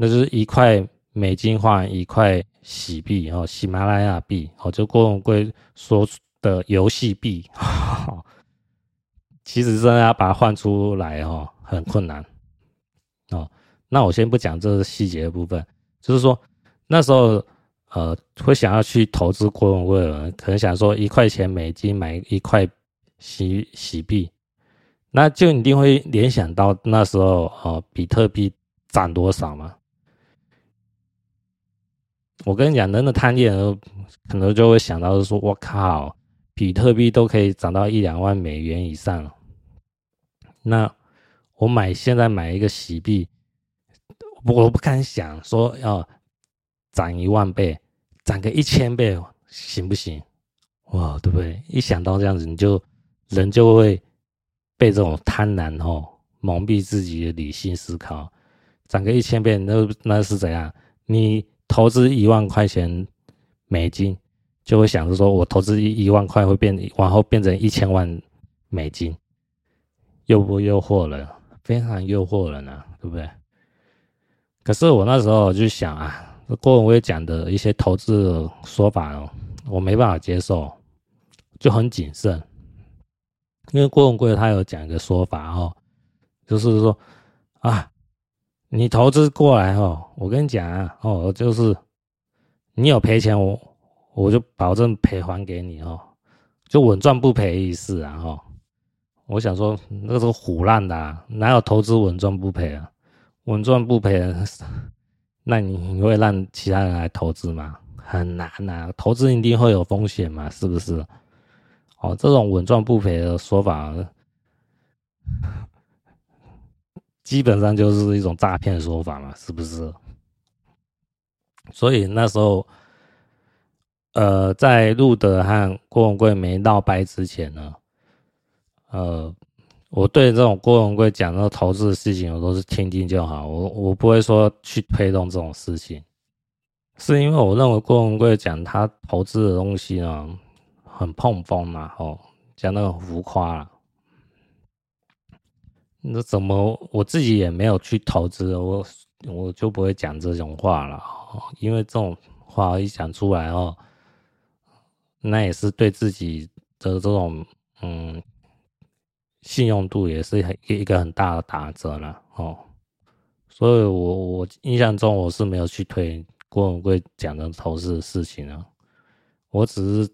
那就是一块美金换一块喜币哦，喜马拉雅币哦，就郭文贵说的游戏币，其实真的要把它换出来哦，很困难哦。那我先不讲这个细节的部分，就是说那时候呃会想要去投资郭文贵的人，可能想说一块钱美金买一块喜喜币，那就一定会联想到那时候哦，比特币涨多少嘛。我跟你讲，人的贪念可能就会想到说，我靠，比特币都可以涨到一两万美元以上，那我买现在买一个喜币，我不敢想说要涨一万倍，涨个一千倍行不行？哇，对不对？一想到这样子，你就人就会被这种贪婪哦蒙蔽自己的理性思考，涨个一千倍，那那是怎样？你？投资一万块钱美金，就会想着说，我投资一一万块会变，往后变成一千万美金，诱不诱惑人？非常诱惑人啊，对不对？可是我那时候就想啊，郭文贵讲的一些投资的说法哦，我没办法接受，就很谨慎。因为郭文贵他有讲一个说法哦，就是说啊。你投资过来哦，我跟你讲啊，哦，就是你有赔钱，我我就保证赔还给你哦，就稳赚不赔意思啊，哈。我想说，那个是胡烂的啊，哪有投资稳赚不赔啊？稳赚不赔，那你你会让其他人来投资吗？很难呐，投资一定会有风险嘛，是不是？哦，这种稳赚不赔的说法。基本上就是一种诈骗说法嘛，是不是？所以那时候，呃，在路德和郭文贵没闹掰之前呢，呃，我对这种郭文贵讲的投资的事情，我都是听听就好，我我不会说去推动这种事情，是因为我认为郭文贵讲他投资的东西呢，很碰风嘛，哦，讲的很浮夸了。那怎么我自己也没有去投资，我我就不会讲这种话了，因为这种话一讲出来哦，那也是对自己的这种嗯信用度也是很一一个很大的打折了哦，所以我我印象中我是没有去推郭文贵讲的投资的事情啊，我只是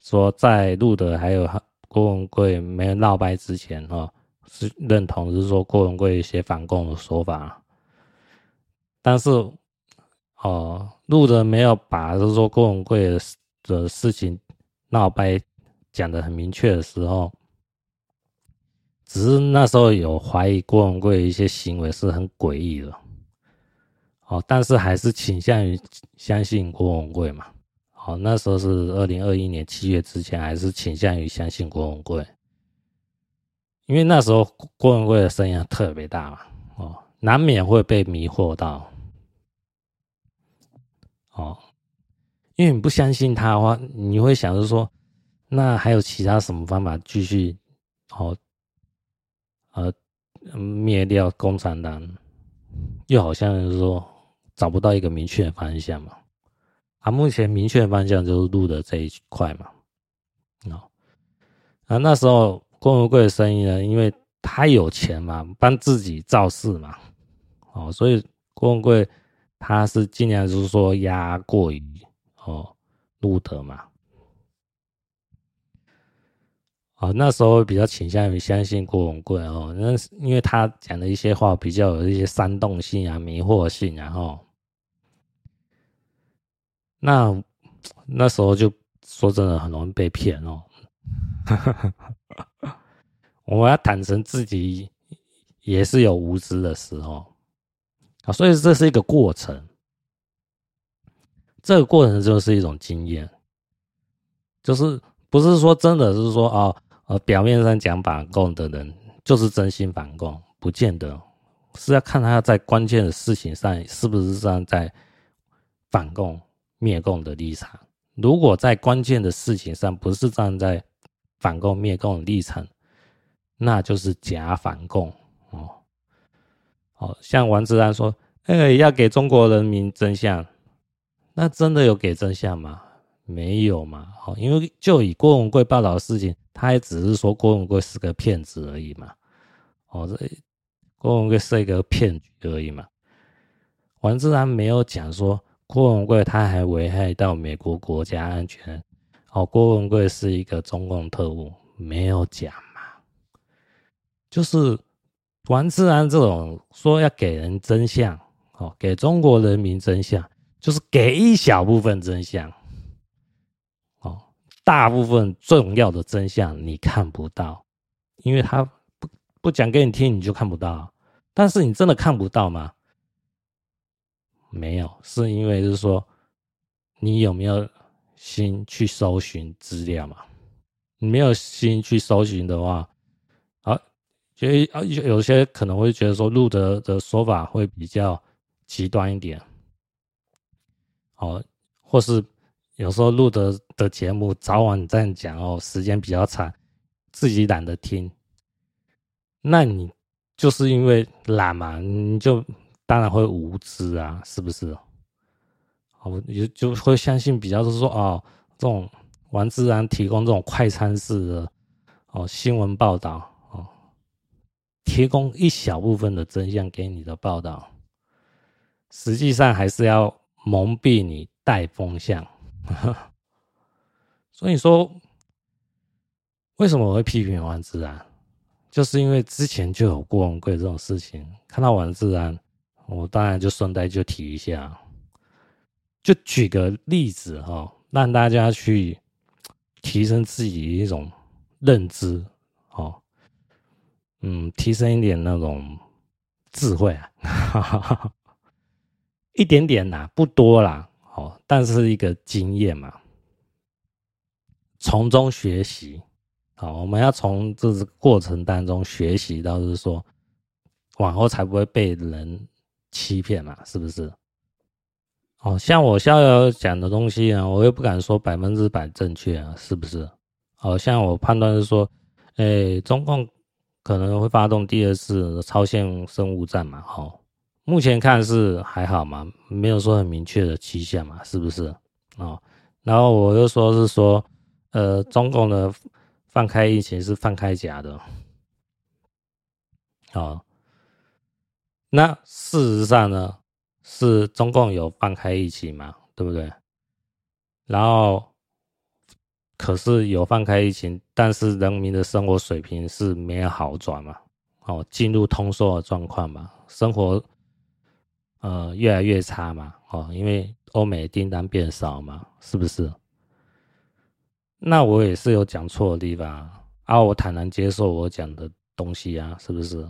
说在录的还有郭文贵没有闹掰之前哈。是认同，是说郭文贵一些反共的说法，但是哦，路人没有把就是说郭文贵的的事情闹掰讲得很明确的时候，只是那时候有怀疑郭文贵一些行为是很诡异的，哦，但是还是倾向于相信郭文贵嘛，哦，那时候是二零二一年七月之前，还是倾向于相信郭文贵。因为那时候郭文贵的声音特别大嘛，哦，难免会被迷惑到，哦，因为你不相信他的话，你会想着说，那还有其他什么方法继续，哦，呃，灭掉共产党，又好像是说找不到一个明确的方向嘛，啊，目前明确的方向就是路的这一块嘛，哦，啊，那时候。郭文贵的声音呢？因为他有钱嘛，帮自己造势嘛，哦，所以郭文贵他是尽量就是说压过于哦路德嘛。哦，那时候比较倾向于相信郭文贵哦，那因为他讲的一些话比较有一些煽动性啊、迷惑性啊，哈。那那时候就说真的很容易被骗哦。我要坦诚自己也是有无知的时候啊，所以这是一个过程。这个过程就是一种经验，就是不是说真的是说哦。呃，表面上讲反共的人就是真心反共，不见得是要看他在关键的事情上是不是站在反共灭共的立场。如果在关键的事情上不是站在反共灭共的立场，那就是假反共哦。哦，像王志安说：“哎，要给中国人民真相。”那真的有给真相吗？没有嘛？哦，因为就以郭文贵报道的事情。他也只是说郭文贵是个骗子而已嘛，哦，这郭文贵是一个骗局而已嘛。王志安没有讲说郭文贵他还危害到美国国家安全，哦，郭文贵是一个中共特务，没有讲。就是王志安这种说要给人真相，哦，给中国人民真相，就是给一小部分真相。哦大部分重要的真相你看不到，因为他不不讲给你听，你就看不到。但是你真的看不到吗？没有，是因为就是说，你有没有心去搜寻资料嘛？你没有心去搜寻的话，所以啊，有些可能会觉得说，路德的说法会比较极端一点，哦，或是。有时候录的的节目早晚这样讲哦，时间比较长，自己懒得听。那你就是因为懒嘛，你就当然会无知啊，是不是？哦，就就会相信比较是说哦，这种王自然提供这种快餐式的哦新闻报道，提供一小部分的真相给你的报道，实际上还是要蒙蔽你带风向。所以说，为什么我会批评王自然？就是因为之前就有郭文贵这种事情，看到王自然，我当然就顺带就提一下，就举个例子哈，让大家去提升自己一种认知，哦，嗯，提升一点那种智慧啊，一点点啦，不多啦。哦，但是一个经验嘛，从中学习。好，我们要从这个过程当中学习到，是说，往后才不会被人欺骗嘛，是不是？哦，像我逍遥讲的东西啊，我又不敢说百分之百正确啊，是不是？哦像我判断是说，哎，中共可能会发动第二次超限生物战嘛，哦。目前看是还好嘛，没有说很明确的迹象嘛，是不是？哦，然后我又说是说，呃，中共的放开疫情是放开假的，哦，那事实上呢，是中共有放开疫情嘛，对不对？然后，可是有放开疫情，但是人民的生活水平是没有好转嘛，哦，进入通缩的状况嘛，生活。呃，越来越差嘛，哦，因为欧美订单变少嘛，是不是？那我也是有讲错的地方啊，我坦然接受我讲的东西啊，是不是？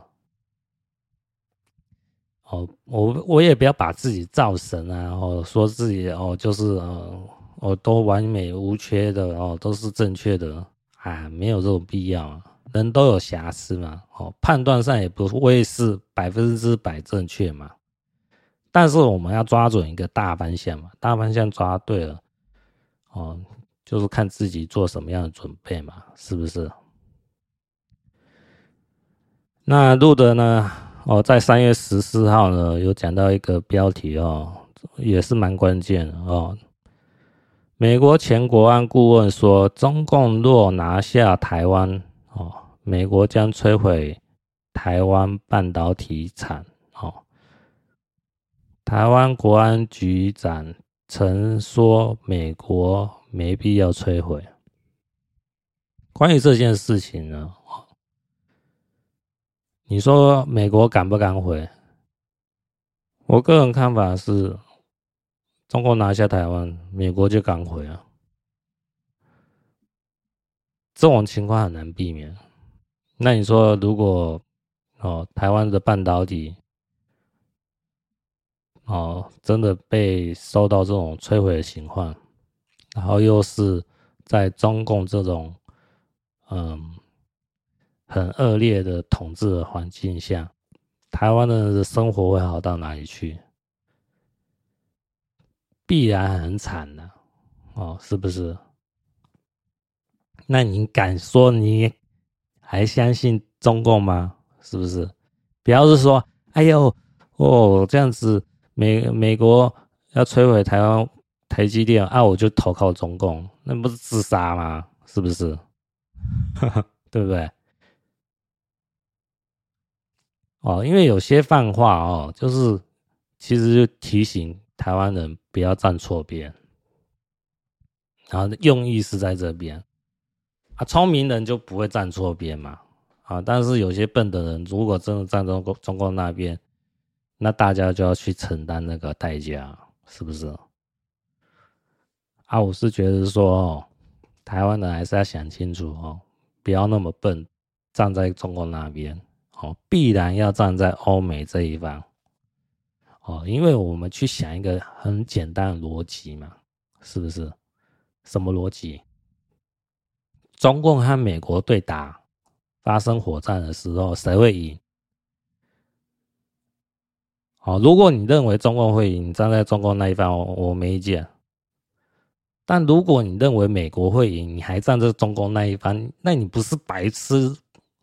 哦，我我也不要把自己造神啊，哦，说自己哦就是呃，哦都完美无缺的哦，都是正确的啊，没有这种必要啊，人都有瑕疵嘛，哦，判断上也不会是百分之百正确嘛。但是我们要抓准一个大方向嘛，大方向抓对了，哦，就是看自己做什么样的准备嘛，是不是？那路德呢？哦，在三月十四号呢，有讲到一个标题哦，也是蛮关键的哦。美国前国安顾问说，中共若拿下台湾，哦，美国将摧毁台湾半导体产。台湾国安局长曾说，美国没必要摧毁。关于这件事情呢，你说美国敢不敢回？我个人看法是，中国拿下台湾，美国就敢回啊。这种情况很难避免。那你说，如果哦，台湾的半导体哦真的被受到这种摧毁的情况，然后又是在中共这种嗯很恶劣的统治的环境下，台湾人的生活会好到哪里去？必然很惨的，哦，是不是？那你敢说你还相信中共吗？是不是？不要是说，哎呦，哦，这样子美美国要摧毁台湾台积电啊，我就投靠中共，那不是自杀吗？是不是？对不对？哦，因为有些放话哦，就是其实就提醒台湾人不要站错边，然后用意是在这边。啊，聪明人就不会站错边嘛，啊，但是有些笨的人，如果真的站中共中共那边，那大家就要去承担那个代价，是不是？啊，我是觉得说，哦，台湾人还是要想清楚哦，不要那么笨，站在中共那边，哦，必然要站在欧美这一方，哦，因为我们去想一个很简单的逻辑嘛，是不是？什么逻辑？中共和美国对打，发生火战的时候，谁会赢？好，如果你认为中共会赢，你站在中共那一方，我我没意见。但如果你认为美国会赢，你还站在中共那一方，那你不是白痴，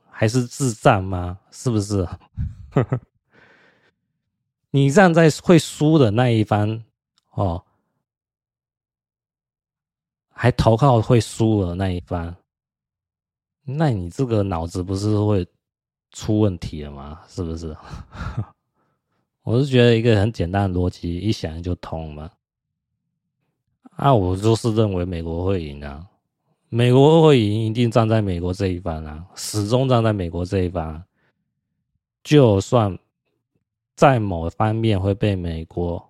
还是智障吗？是不是？你站在会输的那一方，哦，还投靠会输的那一方。那你这个脑子不是会出问题了吗？是不是？我是觉得一个很简单的逻辑，一想就通嘛。啊，我就是认为美国会赢啊，美国会赢，一定站在美国这一方啊，始终站在美国这一方。就算在某方面会被美国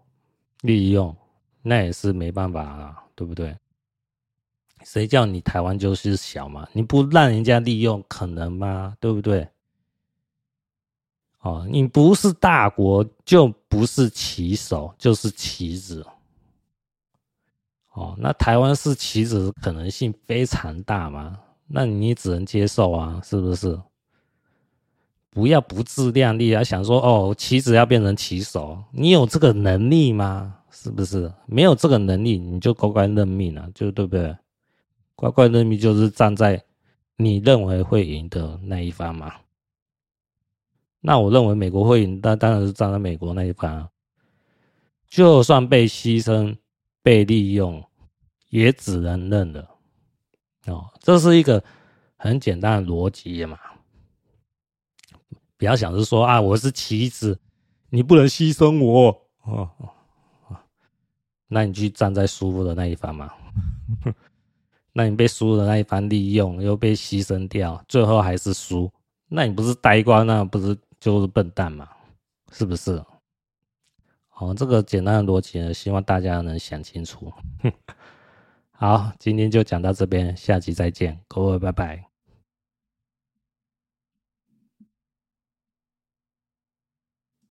利用，那也是没办法啊，对不对？谁叫你台湾就是小嘛？你不让人家利用，可能吗？对不对？哦，你不是大国，就不是棋手，就是棋子。哦，那台湾是棋子的可能性非常大嘛？那你只能接受啊，是不是？不要不自量力啊，想说哦，棋子要变成棋手，你有这个能力吗？是不是？没有这个能力，你就乖乖认命啊，就对不对？乖乖认命就是站在你认为会赢的那一方嘛。那我认为美国会赢，那当然是站在美国那一方。就算被牺牲、被利用，也只能认了。哦，这是一个很简单的逻辑嘛。不要想着说啊，我是棋子，你不能牺牲我哦。那你去站在输的那一方嘛。那你被输的那一方利用，又被牺牲掉，最后还是输，那你不是呆瓜，那不是就是笨蛋吗？是不是？好，这个简单的逻辑呢，希望大家能想清楚。好，今天就讲到这边，下期再见，各位拜拜。